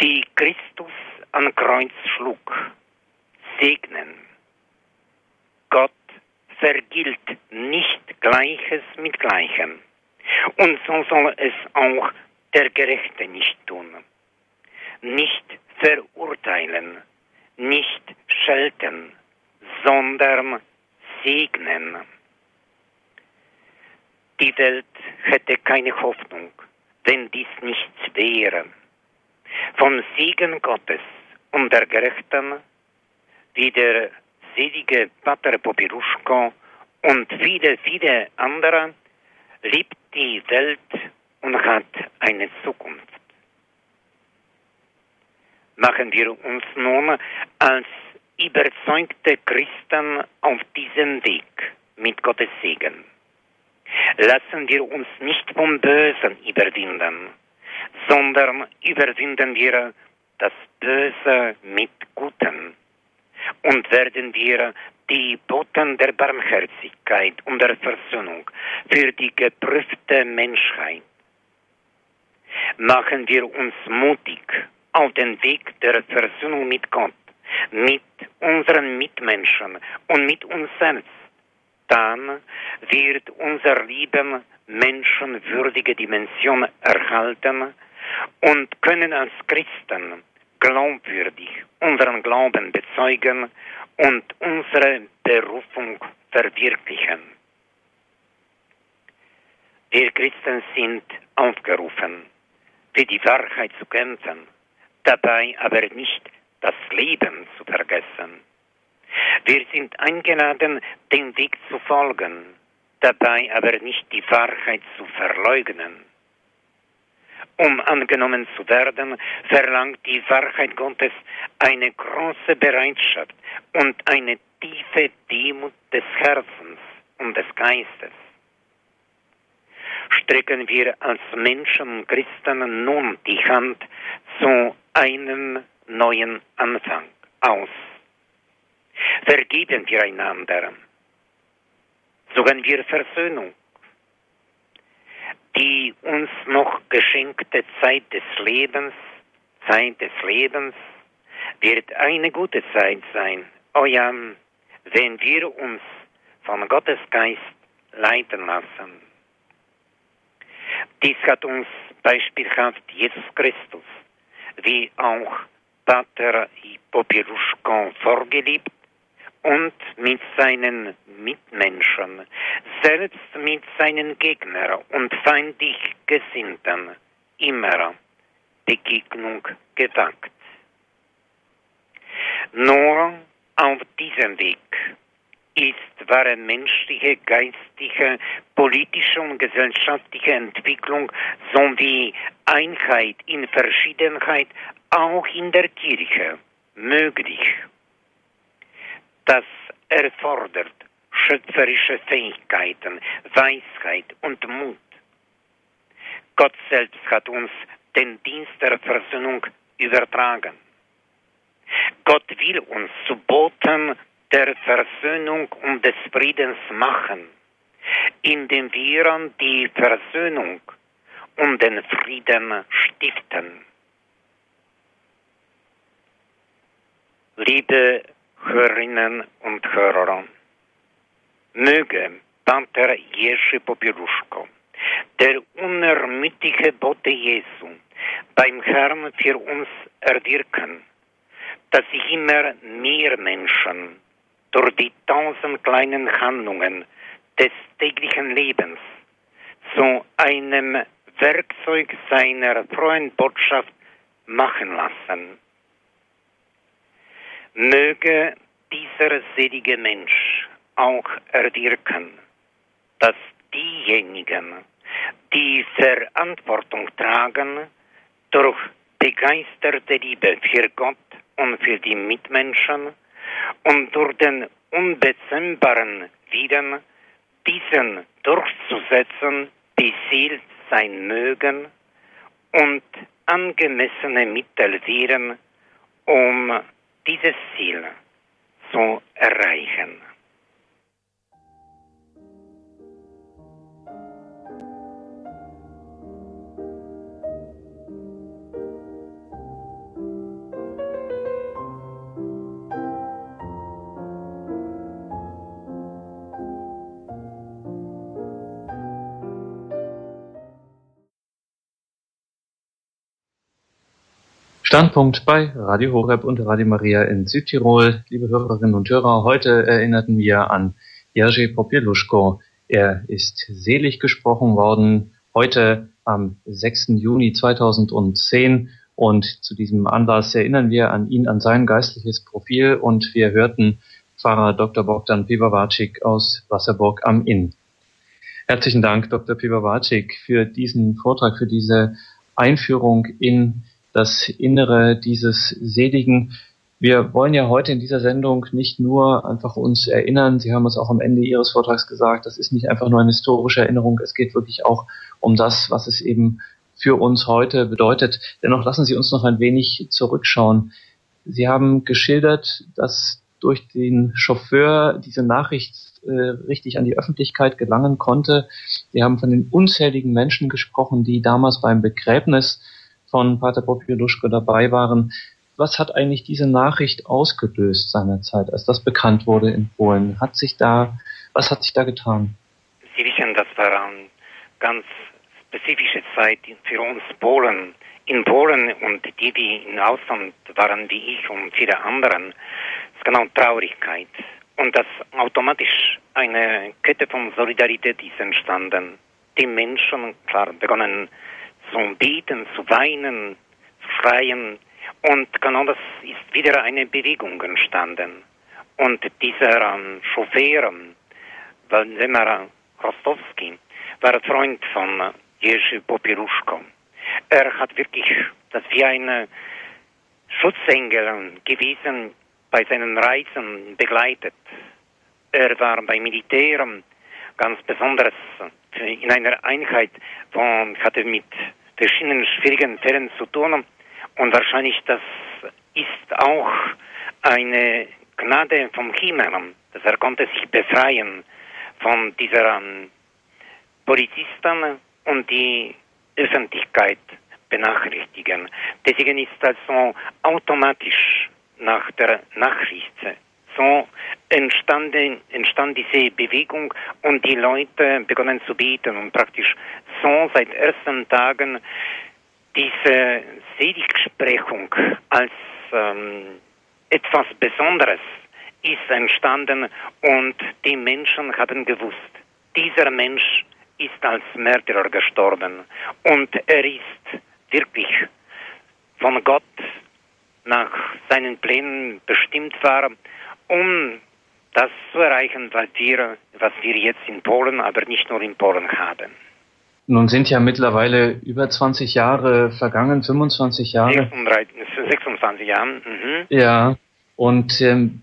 die Christus an Kreuz schlug. Segnen. Vergilt nicht Gleiches mit Gleichem. Und so soll es auch der Gerechte nicht tun. Nicht verurteilen, nicht schelten, sondern segnen. Die Welt hätte keine Hoffnung, wenn dies nicht wäre. Vom Segen Gottes und der Gerechten wie der selige Pater Popiruschko und viele, viele andere liebt die Welt und hat eine Zukunft. Machen wir uns nun als überzeugte Christen auf diesem Weg mit Gottes Segen. Lassen wir uns nicht vom Bösen überwinden, sondern überwinden wir das Böse mit Guten und werden wir die Boten der Barmherzigkeit und der Versöhnung für die geprüfte Menschheit. Machen wir uns mutig auf den Weg der Versöhnung mit Gott, mit unseren Mitmenschen und mit uns selbst. Dann wird unser Leben menschenwürdige Dimension erhalten und können als Christen glaubwürdig unseren Glauben bezeugen und unsere Berufung verwirklichen. Wir Christen sind aufgerufen, für die Wahrheit zu kämpfen, dabei aber nicht das Leben zu vergessen. Wir sind eingeladen, den Weg zu folgen, dabei aber nicht die Wahrheit zu verleugnen. Um angenommen zu werden, verlangt die Wahrheit Gottes eine große Bereitschaft und eine tiefe Demut des Herzens und des Geistes. Strecken wir als Menschen, Christen nun die Hand zu einem neuen Anfang aus. Vergeben wir einander. Suchen wir Versöhnung die uns noch geschenkte Zeit des Lebens, Zeit des Lebens, wird eine gute Zeit sein. Oh ja, wenn wir uns von Gottes Geist leiten lassen. Dies hat uns beispielhaft Jesus Christus, wie auch Pater Popiruschko vorgelebt und mit seinen Mitmenschen, selbst mit seinen Gegnern und feindlich Gesinnten immer Begegnung gewagt. Nur auf diesem Weg ist wahre menschliche, geistige, politische und gesellschaftliche Entwicklung sowie Einheit in Verschiedenheit auch in der Kirche möglich das erfordert schöpferische Fähigkeiten, Weisheit und Mut. Gott selbst hat uns den Dienst der Versöhnung übertragen. Gott will uns zu Boten der Versöhnung und des Friedens machen, indem wir die Versöhnung und den Frieden stiften. Liebe Hörerinnen und Hörer, möge Pater Jerzy Popieluszko, der unermüdliche Bote Jesu, beim Herrn für uns erwirken, dass sich immer mehr Menschen durch die tausend kleinen Handlungen des täglichen Lebens zu einem Werkzeug seiner frohen Botschaft machen lassen Möge dieser selige Mensch auch erwirken, dass diejenigen, die Verantwortung tragen, durch begeisterte Liebe für Gott und für die Mitmenschen und durch den unbezwingbaren Willen, diesen durchzusetzen, beseelt sein mögen und angemessene Mittel wählen, um dieses Ziel zu erreichen. Standpunkt bei Radio Horeb und Radio Maria in Südtirol. Liebe Hörerinnen und Hörer, heute erinnerten wir an Jerzy Popieluszko. Er ist selig gesprochen worden, heute am 6. Juni 2010 und zu diesem Anlass erinnern wir an ihn, an sein geistliches Profil und wir hörten Pfarrer Dr. Bogdan Piwawacik aus Wasserburg am Inn. Herzlichen Dank, Dr. Piwawacik, für diesen Vortrag, für diese Einführung in das Innere dieses Seligen. Wir wollen ja heute in dieser Sendung nicht nur einfach uns erinnern, Sie haben es auch am Ende Ihres Vortrags gesagt, das ist nicht einfach nur eine historische Erinnerung, es geht wirklich auch um das, was es eben für uns heute bedeutet. Dennoch lassen Sie uns noch ein wenig zurückschauen. Sie haben geschildert, dass durch den Chauffeur diese Nachricht äh, richtig an die Öffentlichkeit gelangen konnte. Sie haben von den unzähligen Menschen gesprochen, die damals beim Begräbnis von Pater Popieluszko dabei waren was hat eigentlich diese Nachricht ausgelöst seinerzeit, als das bekannt wurde in Polen? Hat sich da, was hat sich da getan? Sie wissen, das war eine ganz spezifische Zeit für uns Polen. In Polen und die, die im Ausland waren wie ich und viele anderen, ist genau Traurigkeit. Und das automatisch eine Kette von Solidarität ist entstanden. Die Menschen, klar, begonnen zu beten, zu weinen, zu schreien, und genau das ist wieder eine Bewegung entstanden. Und dieser ähm, Chauffeur, Waldemar Rostowski, war Freund von Jerzy Popieluszko. Er hat wirklich das wie ein Schutzengel gewesen bei seinen Reisen begleitet. Er war beim Militär ganz besonders in einer Einheit, wo hatte mit verschiedenen schwierigen Fällen zu tun und wahrscheinlich das ist auch eine Gnade vom Himmel, dass er konnte sich befreien von dieser ähm, Polizisten und die Öffentlichkeit benachrichtigen. Deswegen ist also automatisch nach der Nachricht so entstanden, entstand diese Bewegung und die Leute begonnen zu beten und praktisch so seit ersten Tagen diese Seligsprechung als ähm, etwas Besonderes ist entstanden und die Menschen haben gewusst, dieser Mensch ist als Märtyrer gestorben und er ist wirklich von Gott nach seinen Plänen bestimmt war, um das zu erreichen, was wir, was wir jetzt in Polen, aber nicht nur in Polen haben. Nun sind ja mittlerweile über 20 Jahre vergangen, 25 Jahre. 26 Jahre. Mhm. Ja, und ähm,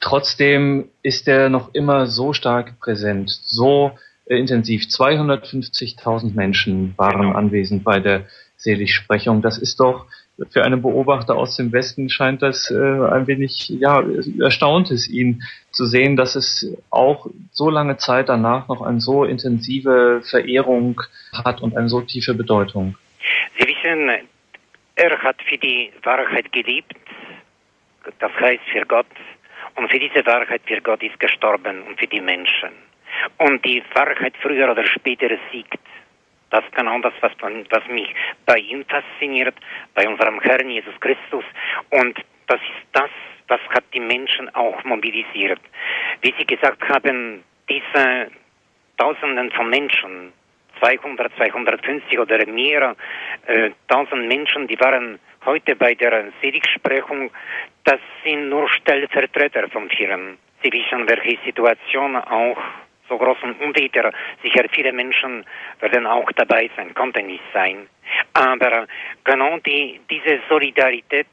trotzdem ist er noch immer so stark präsent, so äh, intensiv. 250.000 Menschen waren genau. anwesend bei der Seligsprechung. Das ist doch für einen Beobachter aus dem Westen scheint das äh, ein wenig ja erstaunt ist, ihn zu sehen, dass es auch so lange Zeit danach noch eine so intensive Verehrung hat und eine so tiefe Bedeutung. Sie wissen, er hat für die Wahrheit gelebt, das heißt für Gott, und für diese Wahrheit für Gott ist gestorben und für die Menschen. Und die Wahrheit früher oder später siegt. Das ist genau das, was, was mich bei ihm fasziniert, bei unserem Herrn Jesus Christus. Und das ist das, was hat die Menschen auch mobilisiert. Wie Sie gesagt haben, diese Tausenden von Menschen, 200, 250 oder mehr, äh, tausend Menschen, die waren heute bei der Seligsprechung, das sind nur Stellvertreter von vielen. Sie wissen, welche Situation auch so großen Unwetter. Sicher viele Menschen werden auch dabei sein, konnten nicht sein. Aber genau die, diese Solidarität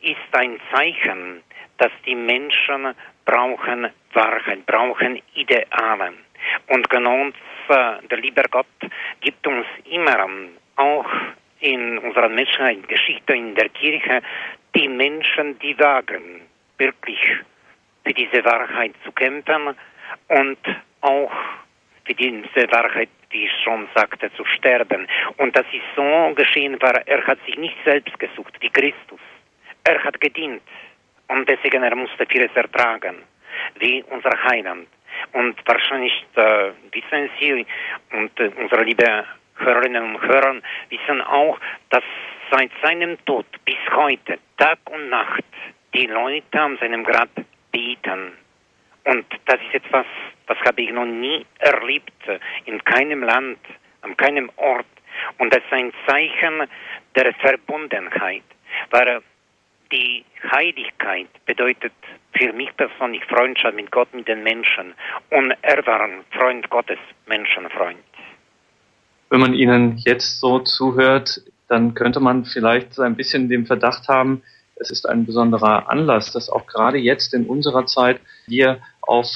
ist ein Zeichen, dass die Menschen brauchen Wahrheit, brauchen Ideale. Und genau der liebe Gott gibt uns immer auch in unserer Menschheitsgeschichte in der Kirche die Menschen, die wagen, wirklich für diese Wahrheit zu kämpfen und auch für diese Wahrheit, wie ich schon sagte, zu sterben. Und das ist so geschehen, weil er hat sich nicht selbst gesucht, wie Christus. Er hat gedient und deswegen er musste vieles ertragen, wie unser Heiland. Und wahrscheinlich äh, wissen Sie und äh, unsere liebe Hörerinnen und Hörer wissen auch, dass seit seinem Tod bis heute, Tag und Nacht, die Leute an seinem Grab beten. Und das ist etwas, das habe ich noch nie erlebt, in keinem Land, an keinem Ort. Und das ist ein Zeichen der Verbundenheit. Weil die Heiligkeit bedeutet für mich persönlich Freundschaft mit Gott, mit den Menschen. Und er war ein Freund Gottes, Menschenfreund. Wenn man Ihnen jetzt so zuhört, dann könnte man vielleicht ein bisschen den Verdacht haben, es ist ein besonderer Anlass, dass auch gerade jetzt in unserer Zeit wir auf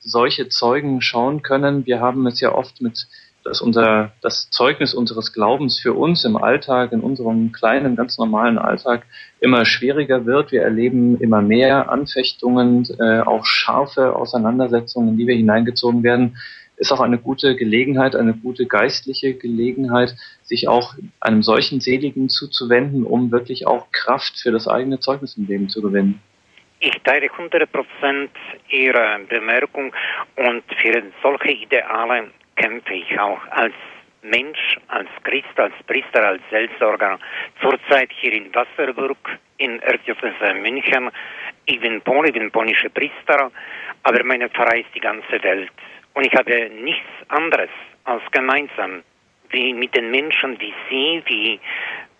solche Zeugen schauen können. Wir haben es ja oft mit dass unser, das Zeugnis unseres Glaubens für uns im Alltag, in unserem kleinen, ganz normalen Alltag immer schwieriger wird. Wir erleben immer mehr Anfechtungen, äh, auch scharfe Auseinandersetzungen, in die wir hineingezogen werden. Ist auch eine gute Gelegenheit, eine gute geistliche Gelegenheit, sich auch einem solchen Seligen zuzuwenden, um wirklich auch Kraft für das eigene Zeugnis im Leben zu gewinnen. Ich teile 100% Ihrer Bemerkung und für solche Ideale kämpfe ich auch als Mensch, als Christ, als Priester, als Seelsorger. Zurzeit hier in Wasserburg, in Erzdiözese München. Ich bin Pol, ich bin polnischer Priester, aber meine Pfarrer ist die ganze Welt. Und ich habe nichts anderes als gemeinsam, wie mit den Menschen wie Sie, wie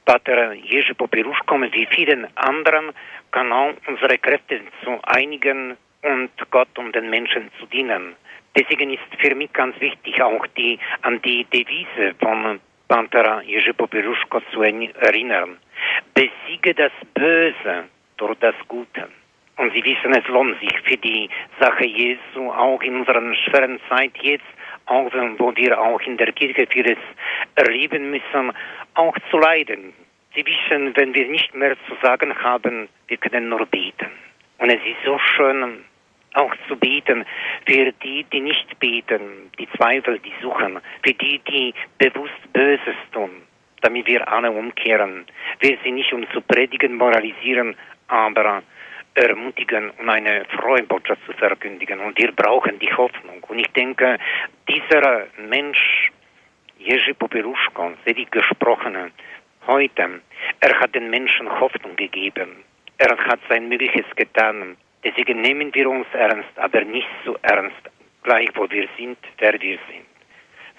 Pater Jerzy Popieruszko, wie vielen anderen, genau unsere Kräfte zu einigen und Gott und den Menschen zu dienen. Deswegen ist für mich ganz wichtig auch die, an die Devise von Pantera Jerzy Popieruszko zu erinnern. Besiege das Böse durch das Gute. Und Sie wissen, es lohnt sich für die Sache Jesu auch in unserer schweren Zeit jetzt, auch wo wir auch in der Kirche vieles erleben müssen, auch zu leiden. Sie wissen, wenn wir nicht mehr zu sagen haben, wir können nur beten. Und es ist so schön, auch zu beten für die, die nicht beten, die Zweifel, die suchen, für die, die bewusst Böses tun, damit wir alle umkehren. Wir sind nicht um zu predigen, moralisieren, aber ermutigen und eine frohe Botschaft zu verkündigen. Und wir brauchen die Hoffnung. Und ich denke, dieser Mensch, Jerzy Popieluszko, selig gesprochen, heute, er hat den Menschen Hoffnung gegeben. Er hat sein Mögliches getan. Deswegen nehmen wir uns ernst, aber nicht so ernst, gleich wo wir sind, wer wir sind.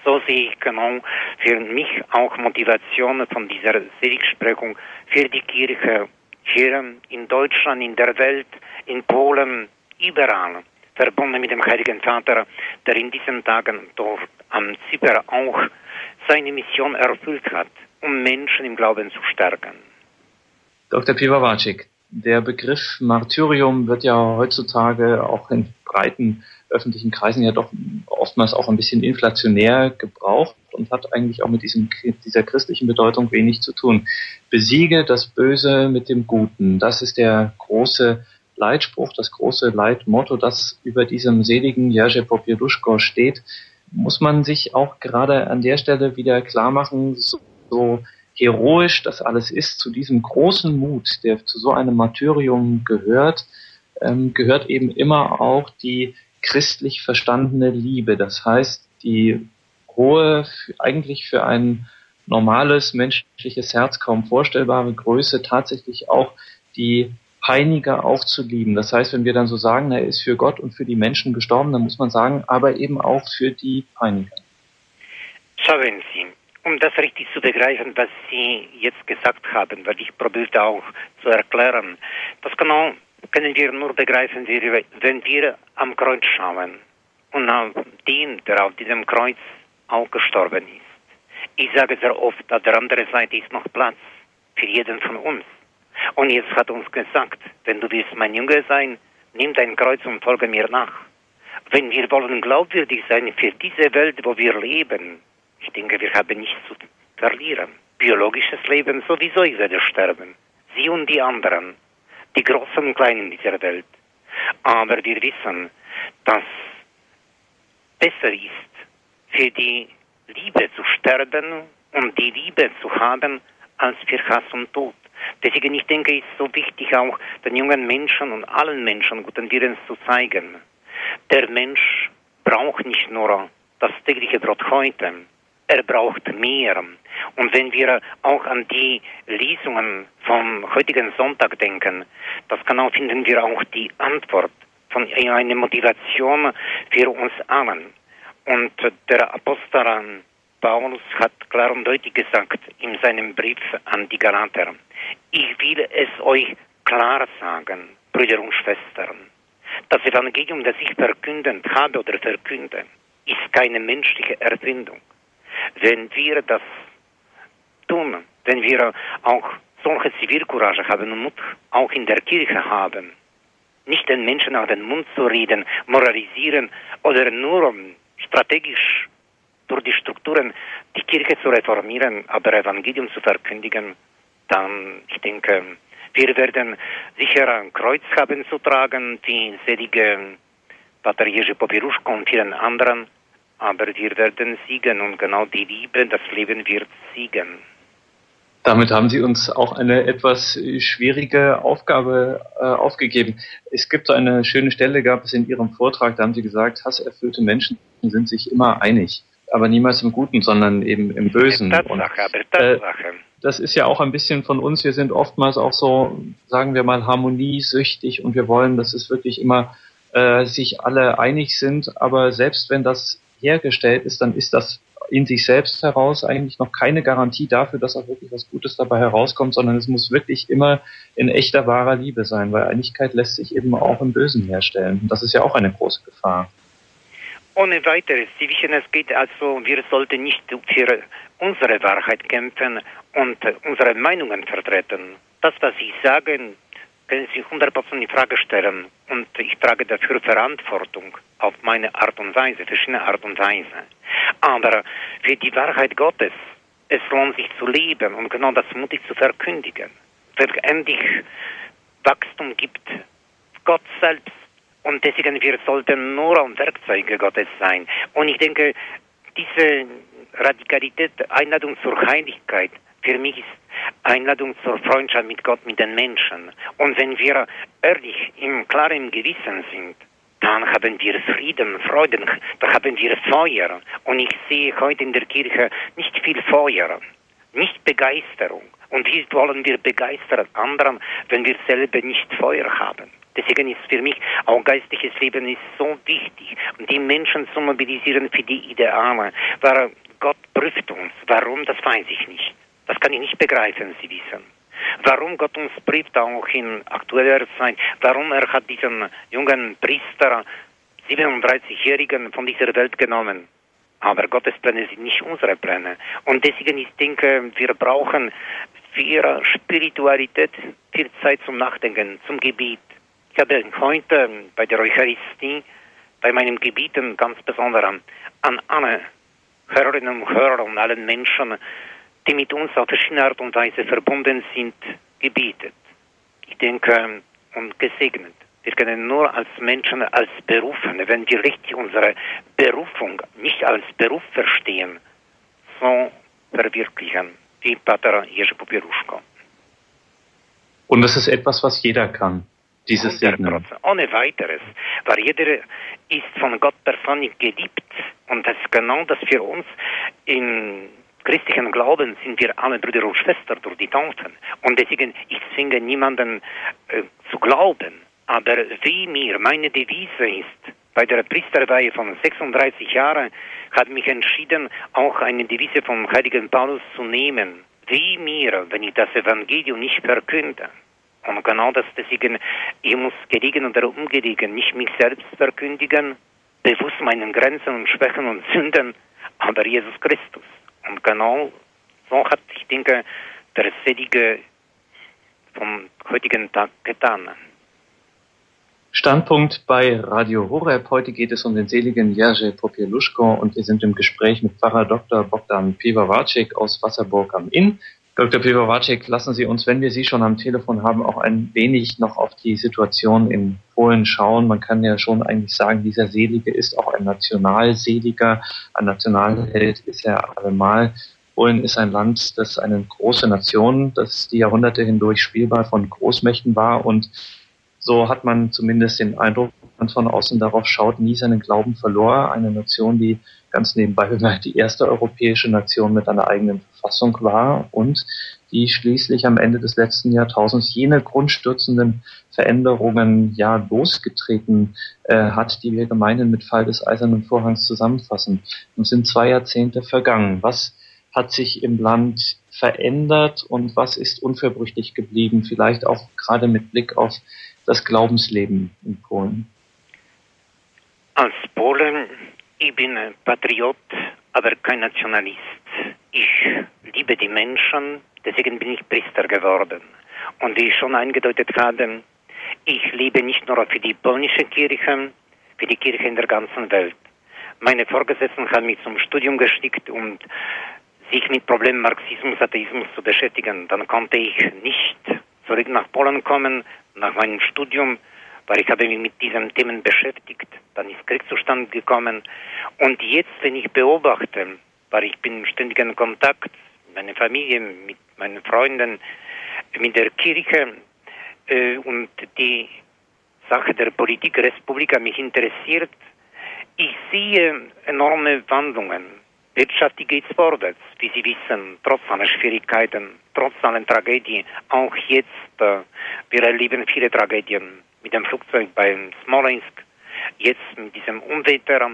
So sehe ich genau für mich auch Motivation von dieser Seligsprechung für die Kirche hier in Deutschland, in der Welt, in Polen, überall, verbunden mit dem Heiligen Vater, der in diesen Tagen dort am Zypern auch seine Mission erfüllt hat, um Menschen im Glauben zu stärken. Dr. Piwawacik, der Begriff Martyrium wird ja heutzutage auch in breiten öffentlichen Kreisen ja doch oftmals auch ein bisschen inflationär gebraucht und hat eigentlich auch mit diesem, dieser christlichen Bedeutung wenig zu tun. Besiege das Böse mit dem Guten. Das ist der große Leitspruch, das große Leitmotto, das über diesem seligen Jerzy Popieduszko steht. Muss man sich auch gerade an der Stelle wieder klar machen, so, so heroisch das alles ist, zu diesem großen Mut, der zu so einem Martyrium gehört, ähm, gehört eben immer auch die christlich verstandene Liebe. Das heißt, die hohe, eigentlich für ein normales menschliches Herz kaum vorstellbare Größe, tatsächlich auch die Peiniger auch zu lieben. Das heißt, wenn wir dann so sagen, er ist für Gott und für die Menschen gestorben, dann muss man sagen, aber eben auch für die Peiniger. Schauen Sie, um das richtig zu begreifen, was Sie jetzt gesagt haben, weil ich probierte auch zu erklären, das genau können wir nur begreifen, wenn wir am Kreuz schauen und auf den, der auf diesem Kreuz auch gestorben ist. Ich sage sehr oft, an der anderen Seite ist noch Platz für jeden von uns. Und jetzt hat uns gesagt, wenn du willst mein Junge sein, nimm dein Kreuz und folge mir nach. Wenn wir wollen glaubwürdig sein für diese Welt, wo wir leben, ich denke, wir haben nichts zu verlieren. Biologisches Leben sowieso, ich werde sterben. Sie und die anderen, die Großen und Kleinen dieser Welt. Aber wir wissen, dass besser ist, für die Liebe zu sterben und die Liebe zu haben, als für Hass und Tod. Deswegen, ich denke, ist so wichtig auch den jungen Menschen und allen Menschen guten Willens zu zeigen. Der Mensch braucht nicht nur das tägliche Brot heute, er braucht mehr. Und wenn wir auch an die Lesungen vom heutigen Sonntag denken, das genau finden wir auch die Antwort von einer Motivation für uns allen. Und der Apostel Paulus hat klar und deutlich gesagt in seinem Brief an die Galater, ich will es euch klar sagen, Brüder und Schwestern, das Evangelium, das ich verkündend habe oder verkünde, ist keine menschliche Erfindung. Wenn wir das tun, wenn wir auch solche Zivilcourage haben und Mut auch in der Kirche haben, nicht den Menschen auf den Mund zu reden, moralisieren oder nur um strategisch durch die Strukturen die Kirche zu reformieren, aber Evangelium zu verkündigen, dann, ich denke, wir werden sicher ein Kreuz haben zu tragen, die selige Pater Jerzy Popieruszko und vielen anderen, aber wir werden siegen und genau die Liebe, das Leben wird siegen. Damit haben Sie uns auch eine etwas schwierige Aufgabe äh, aufgegeben. Es gibt so eine schöne Stelle, gab es in Ihrem Vortrag, da haben Sie gesagt, hasserfüllte Menschen sind sich immer einig, aber niemals im Guten, sondern eben im Bösen. Tatsache, Und, Tatsache. Äh, das ist ja auch ein bisschen von uns. Wir sind oftmals auch so, sagen wir mal, harmoniesüchtig und wir wollen, dass es wirklich immer äh, sich alle einig sind. Aber selbst wenn das hergestellt ist, dann ist das in sich selbst heraus eigentlich noch keine Garantie dafür, dass auch wirklich was Gutes dabei herauskommt, sondern es muss wirklich immer in echter wahrer Liebe sein, weil Einigkeit lässt sich eben auch im Bösen herstellen. Und das ist ja auch eine große Gefahr. Ohne weiteres. Sie wissen, es geht also, wir sollten nicht für unsere Wahrheit kämpfen und unsere Meinungen vertreten. Das, was ich sage, können Sie 100% in Frage stellen und ich trage dafür Verantwortung auf meine Art und Weise, verschiedene Art und Weise. Aber für die Wahrheit Gottes, es lohnt sich zu leben und genau das mutig zu verkündigen. Letztendlich Wachstum gibt Gott selbst und deswegen wir sollten nur Werkzeuge Gottes sein. Und ich denke, diese Radikalität, Einladung zur Heiligkeit, für mich ist Einladung zur Freundschaft mit Gott, mit den Menschen. Und wenn wir ehrlich im klaren Gewissen sind, dann haben wir Frieden, Freuden, da haben wir Feuer. Und ich sehe heute in der Kirche nicht viel Feuer, nicht Begeisterung. Und wie wollen wir begeistern anderen, wenn wir selber nicht Feuer haben? Deswegen ist für mich auch geistliches Leben ist so wichtig. Und die Menschen zu mobilisieren für die Ideale. Weil Gott prüft uns. Warum, das weiß ich nicht. Das kann ich nicht begreifen, Sie wissen. Warum Gott uns prüft auch in aktueller Zeit, warum er hat diesen jungen Priester, 37-Jährigen von dieser Welt genommen. Aber Gottes Pläne sind nicht unsere Pläne. Und deswegen, ich denke, wir brauchen für Spiritualität viel Zeit zum Nachdenken, zum Gebet. Ich habe heute bei der Eucharistie, bei meinen Gebieten ganz besonders an alle Hörerinnen und Hörer und allen Menschen die mit uns auf verschiedene Art und Weise verbunden sind, gebietet. Ich denke, und gesegnet. Wir können nur als Menschen, als Berufene, wenn wir richtig unsere Berufung nicht als Beruf verstehen, so verwirklichen, wie Pater Jerzy Popieruszko. Und das ist etwas, was jeder kann, dieses Segnen. Ohne weiteres, weil jeder ist von Gott persönlich geliebt und das ist genau das für uns in christlichen Glauben sind wir alle Brüder und Schwestern durch die Taufen. Und deswegen, ich zwinge niemanden äh, zu glauben. Aber wie mir meine Devise ist, bei der Priesterweihe von 36 Jahren hat mich entschieden, auch eine Devise vom heiligen Paulus zu nehmen. Wie mir, wenn ich das Evangelium nicht verkünde. Und genau das deswegen, ich muss gelegen oder umgelegen, nicht mich selbst verkündigen, bewusst meinen Grenzen und Schwächen und Sünden, aber Jesus Christus. Und genau so hat, ich denke, der Selige vom heutigen Tag getan. Standpunkt bei Radio Horeb. Heute geht es um den seligen Jerzy Popieluszko und wir sind im Gespräch mit Pfarrer Dr. Bogdan Piwawacek aus Wasserburg am Inn. Dr. Piwawacek, lassen Sie uns, wenn wir Sie schon am Telefon haben, auch ein wenig noch auf die Situation in Polen schauen. Man kann ja schon eigentlich sagen, dieser Selige ist auch ein Nationalseliger. Ein Nationalheld ist er allemal. Polen ist ein Land, das eine große Nation, das die Jahrhunderte hindurch spielbar von Großmächten war und so hat man zumindest den Eindruck, man von außen darauf schaut, nie seinen Glauben verlor. Eine Nation, die ganz nebenbei bemerkt <laughs> die erste europäische Nation mit einer eigenen Verfassung war und die schließlich am Ende des letzten Jahrtausends jene grundstürzenden Veränderungen ja losgetreten äh, hat, die wir gemeinhin mit Fall des Eisernen Vorhangs zusammenfassen. Nun sind zwei Jahrzehnte vergangen. Was hat sich im Land verändert und was ist unverbrüchlich geblieben, vielleicht auch gerade mit Blick auf das Glaubensleben in Polen? Als Polen, ich bin Patriot, aber kein Nationalist. Ich liebe die Menschen, deswegen bin ich Priester geworden. Und wie ich schon eingedeutet habe, ich lebe nicht nur für die polnische Kirche, für die Kirche in der ganzen Welt. Meine Vorgesetzten haben mich zum Studium geschickt und sich mit Problemen Marxismus, Atheismus zu beschäftigen. Dann konnte ich nicht zurück nach Polen kommen, nach meinem Studium, weil ich habe mich mit diesen Themen beschäftigt. Dann ist Kriegszustand gekommen. Und jetzt, wenn ich beobachte, weil ich bin ständig in Kontakt mit meiner Familie, mit meinen Freunden, mit der Kirche äh, und die Sache der Politik Republika mich interessiert, ich sehe enorme Wandlungen. Wirtschaft geht vorwärts, wie Sie wissen, trotz aller Schwierigkeiten, trotz aller Tragedien. Auch jetzt, äh, wir erleben viele Tragedien mit dem Flugzeug bei Smolensk, jetzt mit diesem Unwetter.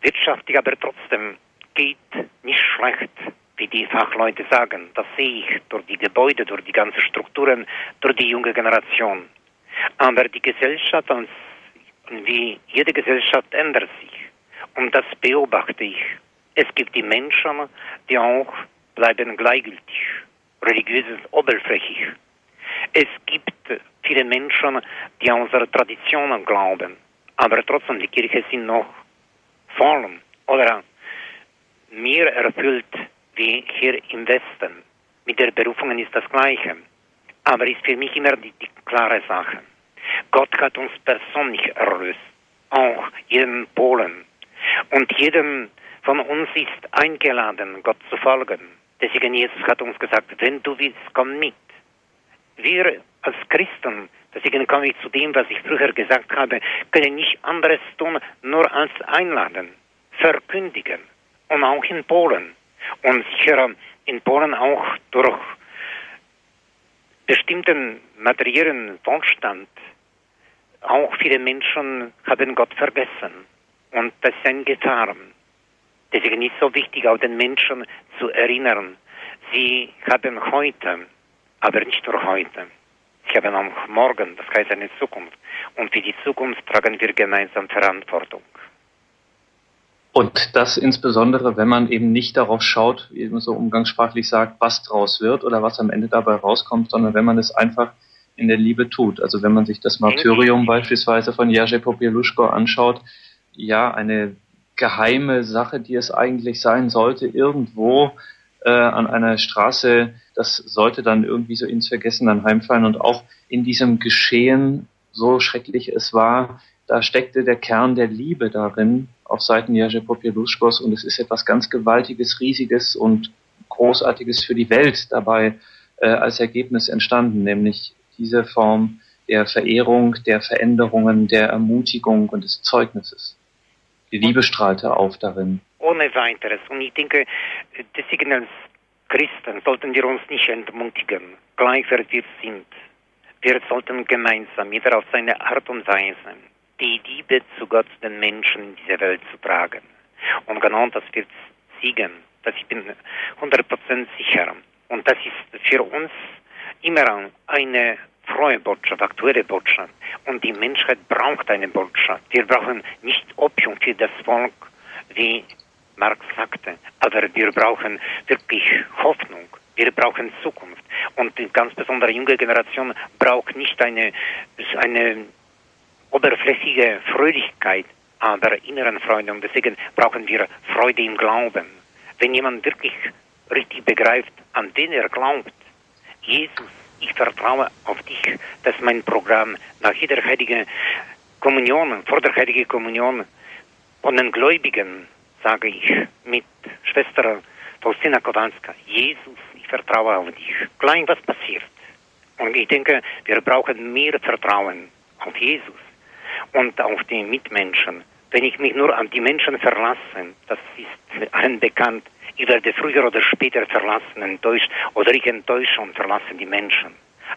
Wirtschaftlich aber trotzdem geht nicht schlecht, wie die Fachleute sagen. Das sehe ich durch die Gebäude, durch die ganzen Strukturen, durch die junge Generation. Aber die Gesellschaft wie jede Gesellschaft ändert sich. Und das beobachte ich. Es gibt die Menschen, die auch bleiben gleichgültig, religiös oberflächlich. Es gibt viele Menschen, die an unsere Traditionen glauben, aber trotzdem die Kirche sind noch voll oder mehr erfüllt wie hier im Westen. Mit der Berufung ist das Gleiche. Aber ist für mich immer die, die klare Sache. Gott hat uns persönlich erlöst, auch jeden Polen. Und jedem von uns ist eingeladen, Gott zu folgen. Deswegen Jesus hat uns gesagt, wenn du willst, komm mit. Wir als Christen, deswegen komme ich zu dem, was ich früher gesagt habe, können nicht anderes tun, nur als einladen, verkündigen. Und auch in Polen. Und sicher in Polen auch durch bestimmten materiellen Wohlstand auch viele Menschen haben Gott vergessen. Und das ist eine Gefahr. Deswegen ist es so wichtig, auch den Menschen zu erinnern. Sie haben heute, aber nicht nur heute, sie haben auch morgen, das heißt eine Zukunft. Und für die Zukunft tragen wir gemeinsam Verantwortung. Und das insbesondere, wenn man eben nicht darauf schaut, wie man so umgangssprachlich sagt, was draus wird oder was am Ende dabei rauskommt, sondern wenn man es einfach in der Liebe tut. Also wenn man sich das Martyrium beispielsweise von Jerzy Popieluszko anschaut, ja, eine geheime Sache, die es eigentlich sein sollte, irgendwo äh, an einer Straße, das sollte dann irgendwie so ins Vergessen dann heimfallen und auch in diesem Geschehen, so schrecklich es war, da steckte der Kern der Liebe darin auf Seiten Jerzy Popieluszkos und es ist etwas ganz Gewaltiges, Riesiges und Großartiges für die Welt dabei äh, als Ergebnis entstanden, nämlich diese Form der Verehrung, der Veränderungen, der Ermutigung und des Zeugnisses. Die Liebe strahlte auf darin. Ohne weiteres. Und ich denke, deswegen Christen sollten wir uns nicht entmutigen, gleich wer wir sind. Wir sollten gemeinsam, jeder auf seine Art und Weise, die Liebe zu Gott, den Menschen in dieser Welt zu tragen. Und genau das wird siegen. Das ich bin 100% sicher. Und das ist für uns immer eine frohe Botschaft, aktuelle Botschaft. Und die Menschheit braucht eine Botschaft. Wir brauchen nicht Opium für das Volk, wie Marx sagte, aber wir brauchen wirklich Hoffnung. Wir brauchen Zukunft. Und die ganz besondere junge Generation braucht nicht eine, eine oberflächliche Fröhlichkeit, aber inneren Freude. Und deswegen brauchen wir Freude im Glauben. Wenn jemand wirklich richtig begreift, an wen er glaubt, Jesus, ich vertraue auf dich. Das ist mein Programm. Nach jeder heiligen Kommunion, vor der heiligen Kommunion von den Gläubigen sage ich mit Schwester Faustina Kowalska, Jesus, ich vertraue auf dich. Klein was passiert. Und ich denke, wir brauchen mehr Vertrauen auf Jesus und auf die Mitmenschen. Wenn ich mich nur an die Menschen verlasse, das ist allen bekannt, ich werde früher oder später verlassen, enttäuscht, oder ich enttäusche und verlasse die Menschen.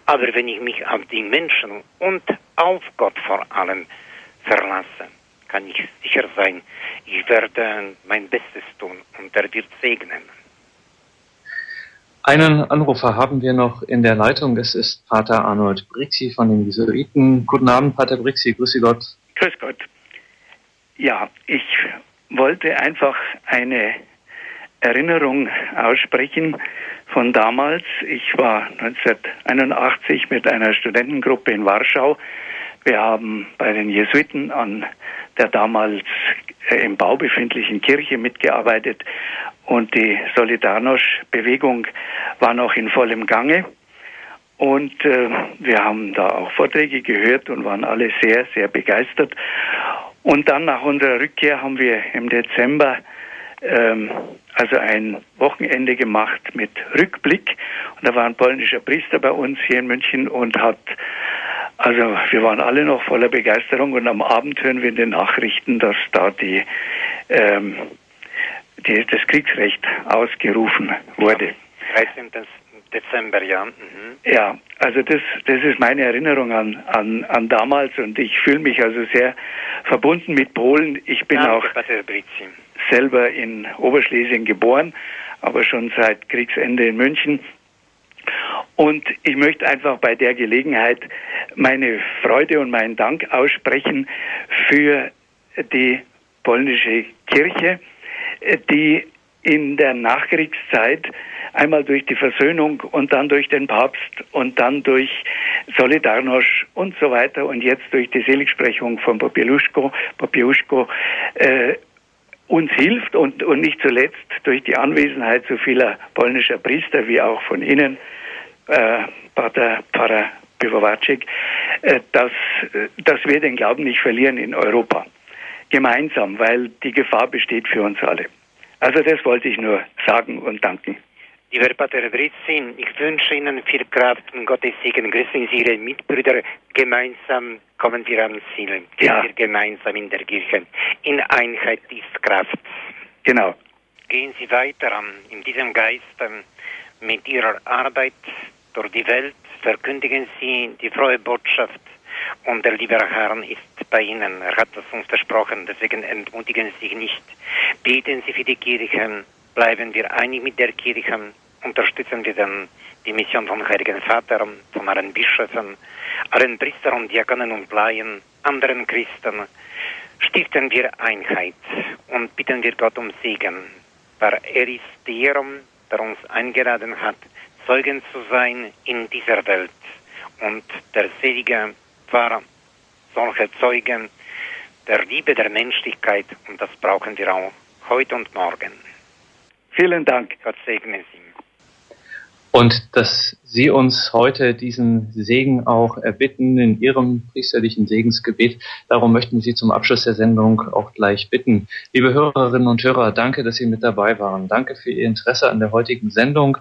Aber wenn ich mich auf die Menschen und auf Gott vor allem verlasse, kann ich sicher sein, ich werde mein Bestes tun und er wird segnen. Einen Anrufer haben wir noch in der Leitung. Es ist Pater Arnold Brixi von den Jesuiten. Guten Abend, Pater Brixi. Grüße Gott. Grüß Gott. Ja, ich wollte einfach eine Erinnerung aussprechen von damals. Ich war 1981 mit einer Studentengruppe in Warschau. Wir haben bei den Jesuiten an der damals äh, im Bau befindlichen Kirche mitgearbeitet und die Solidarność-Bewegung war noch in vollem Gange. Und äh, wir haben da auch Vorträge gehört und waren alle sehr, sehr begeistert. Und dann nach unserer Rückkehr haben wir im Dezember ähm, also ein Wochenende gemacht mit Rückblick. Und da war ein polnischer Priester bei uns hier in München und hat, also wir waren alle noch voller Begeisterung und am Abend hören wir in den Nachrichten, dass da die, ähm, die das Kriegsrecht ausgerufen wurde. 13. Dezember, ja. Mhm. Ja, also das, das ist meine Erinnerung an, an, an damals und ich fühle mich also sehr verbunden mit Polen. Ich bin Danke, auch selber in Oberschlesien geboren, aber schon seit Kriegsende in München. Und ich möchte einfach bei der Gelegenheit meine Freude und meinen Dank aussprechen für die polnische Kirche, die in der Nachkriegszeit einmal durch die Versöhnung und dann durch den Papst und dann durch Solidarność und so weiter und jetzt durch die Seligsprechung von Popieluszko, Popieluszko äh, uns hilft und, und nicht zuletzt durch die Anwesenheit so vieler polnischer Priester wie auch von Ihnen, äh, Pater Pfarrer Piwowarczyk, äh, dass, dass wir den Glauben nicht verlieren in Europa. Gemeinsam, weil die Gefahr besteht für uns alle. Also das wollte ich nur sagen und danken. Lieber Pater Britzin, ich wünsche Ihnen viel Kraft und Gottes Segen. Grüßen Sie Ihre Mitbrüder. Gemeinsam kommen wir ans Ziel. Gehen ja. wir gemeinsam in der Kirche. In Einheit ist Kraft. Genau. Gehen Sie weiter in diesem Geist ähm, mit Ihrer Arbeit durch die Welt. Verkündigen Sie die frohe Botschaft. Und der liebe Herr ist bei Ihnen. Er hat es uns versprochen. Deswegen entmutigen Sie sich nicht. Beten Sie für die Kirche bleiben wir einig mit der Kirche, unterstützen wir dann die Mission vom Heiligen Vater, von allen Bischöfen, allen Priestern und Diakonen und Laien, anderen Christen, stiften wir Einheit und bitten wir Gott um Segen, weil er ist der, der uns eingeladen hat, Zeugen zu sein in dieser Welt. Und der Selige war solche Zeugen der Liebe der Menschlichkeit und das brauchen wir auch heute und morgen. Vielen Dank. Gott segne Sie. Und dass Sie uns heute diesen Segen auch erbitten in Ihrem priesterlichen Segensgebet. Darum möchten wir Sie zum Abschluss der Sendung auch gleich bitten. Liebe Hörerinnen und Hörer, danke, dass Sie mit dabei waren. Danke für Ihr Interesse an der heutigen Sendung,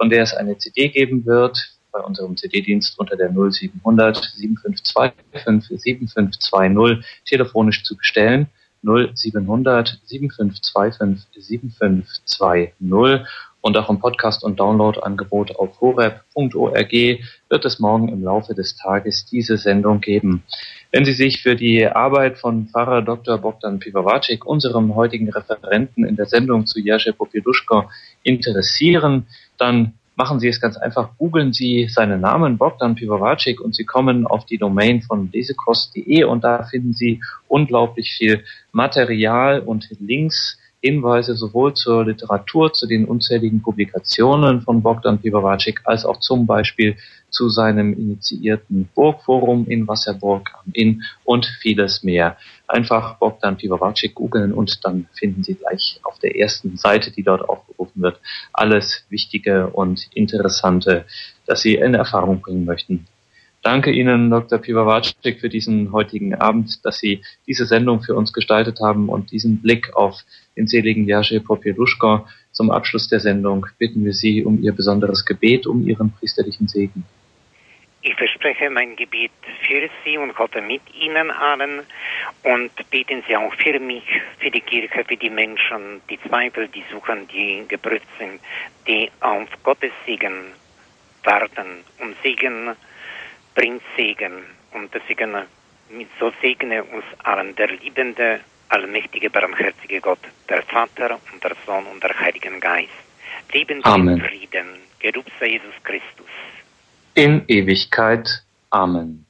von der es eine CD geben wird bei unserem CD-Dienst unter der 0700 7525 7520 telefonisch zu bestellen. 0700 7525 7520 und auch im Podcast- und Download-Angebot auf horeb.org wird es morgen im Laufe des Tages diese Sendung geben. Wenn Sie sich für die Arbeit von Pfarrer Dr. Bogdan Piwawacik, unserem heutigen Referenten in der Sendung zu Jerzy Popieluszko, interessieren, dann machen Sie es ganz einfach. Googeln Sie seinen Namen Bogdan Piwowacik und Sie kommen auf die Domain von lesekost.de und da finden Sie unglaublich viel Material und Links Hinweise sowohl zur Literatur, zu den unzähligen Publikationen von Bogdan Piwowacik, als auch zum Beispiel zu seinem initiierten Burgforum in Wasserburg am Inn und vieles mehr. Einfach Bogdan Piwowacik googeln und dann finden Sie gleich auf der ersten Seite, die dort aufgerufen wird, alles Wichtige und Interessante, das Sie in Erfahrung bringen möchten. Danke Ihnen, Dr. Piwowacik, für diesen heutigen Abend, dass Sie diese Sendung für uns gestaltet haben und diesen Blick auf den seligen Jerzy Popieluszko. Zum Abschluss der Sendung bitten wir Sie um Ihr besonderes Gebet, um Ihren priesterlichen Segen. Ich verspreche mein Gebet für Sie und Gott mit Ihnen allen und beten Sie auch für mich, für die Kirche, für die Menschen, die Zweifel, die suchen, die geprüft sind, die auf Gottes Segen warten und Segen bringt Segen und deswegen mit so segne uns allen der liebende, allmächtige, barmherzige Gott, der Vater und der Sohn und der Heiligen Geist. Leben Sie in Frieden, Gelobt sei Jesus Christus. In Ewigkeit. Amen.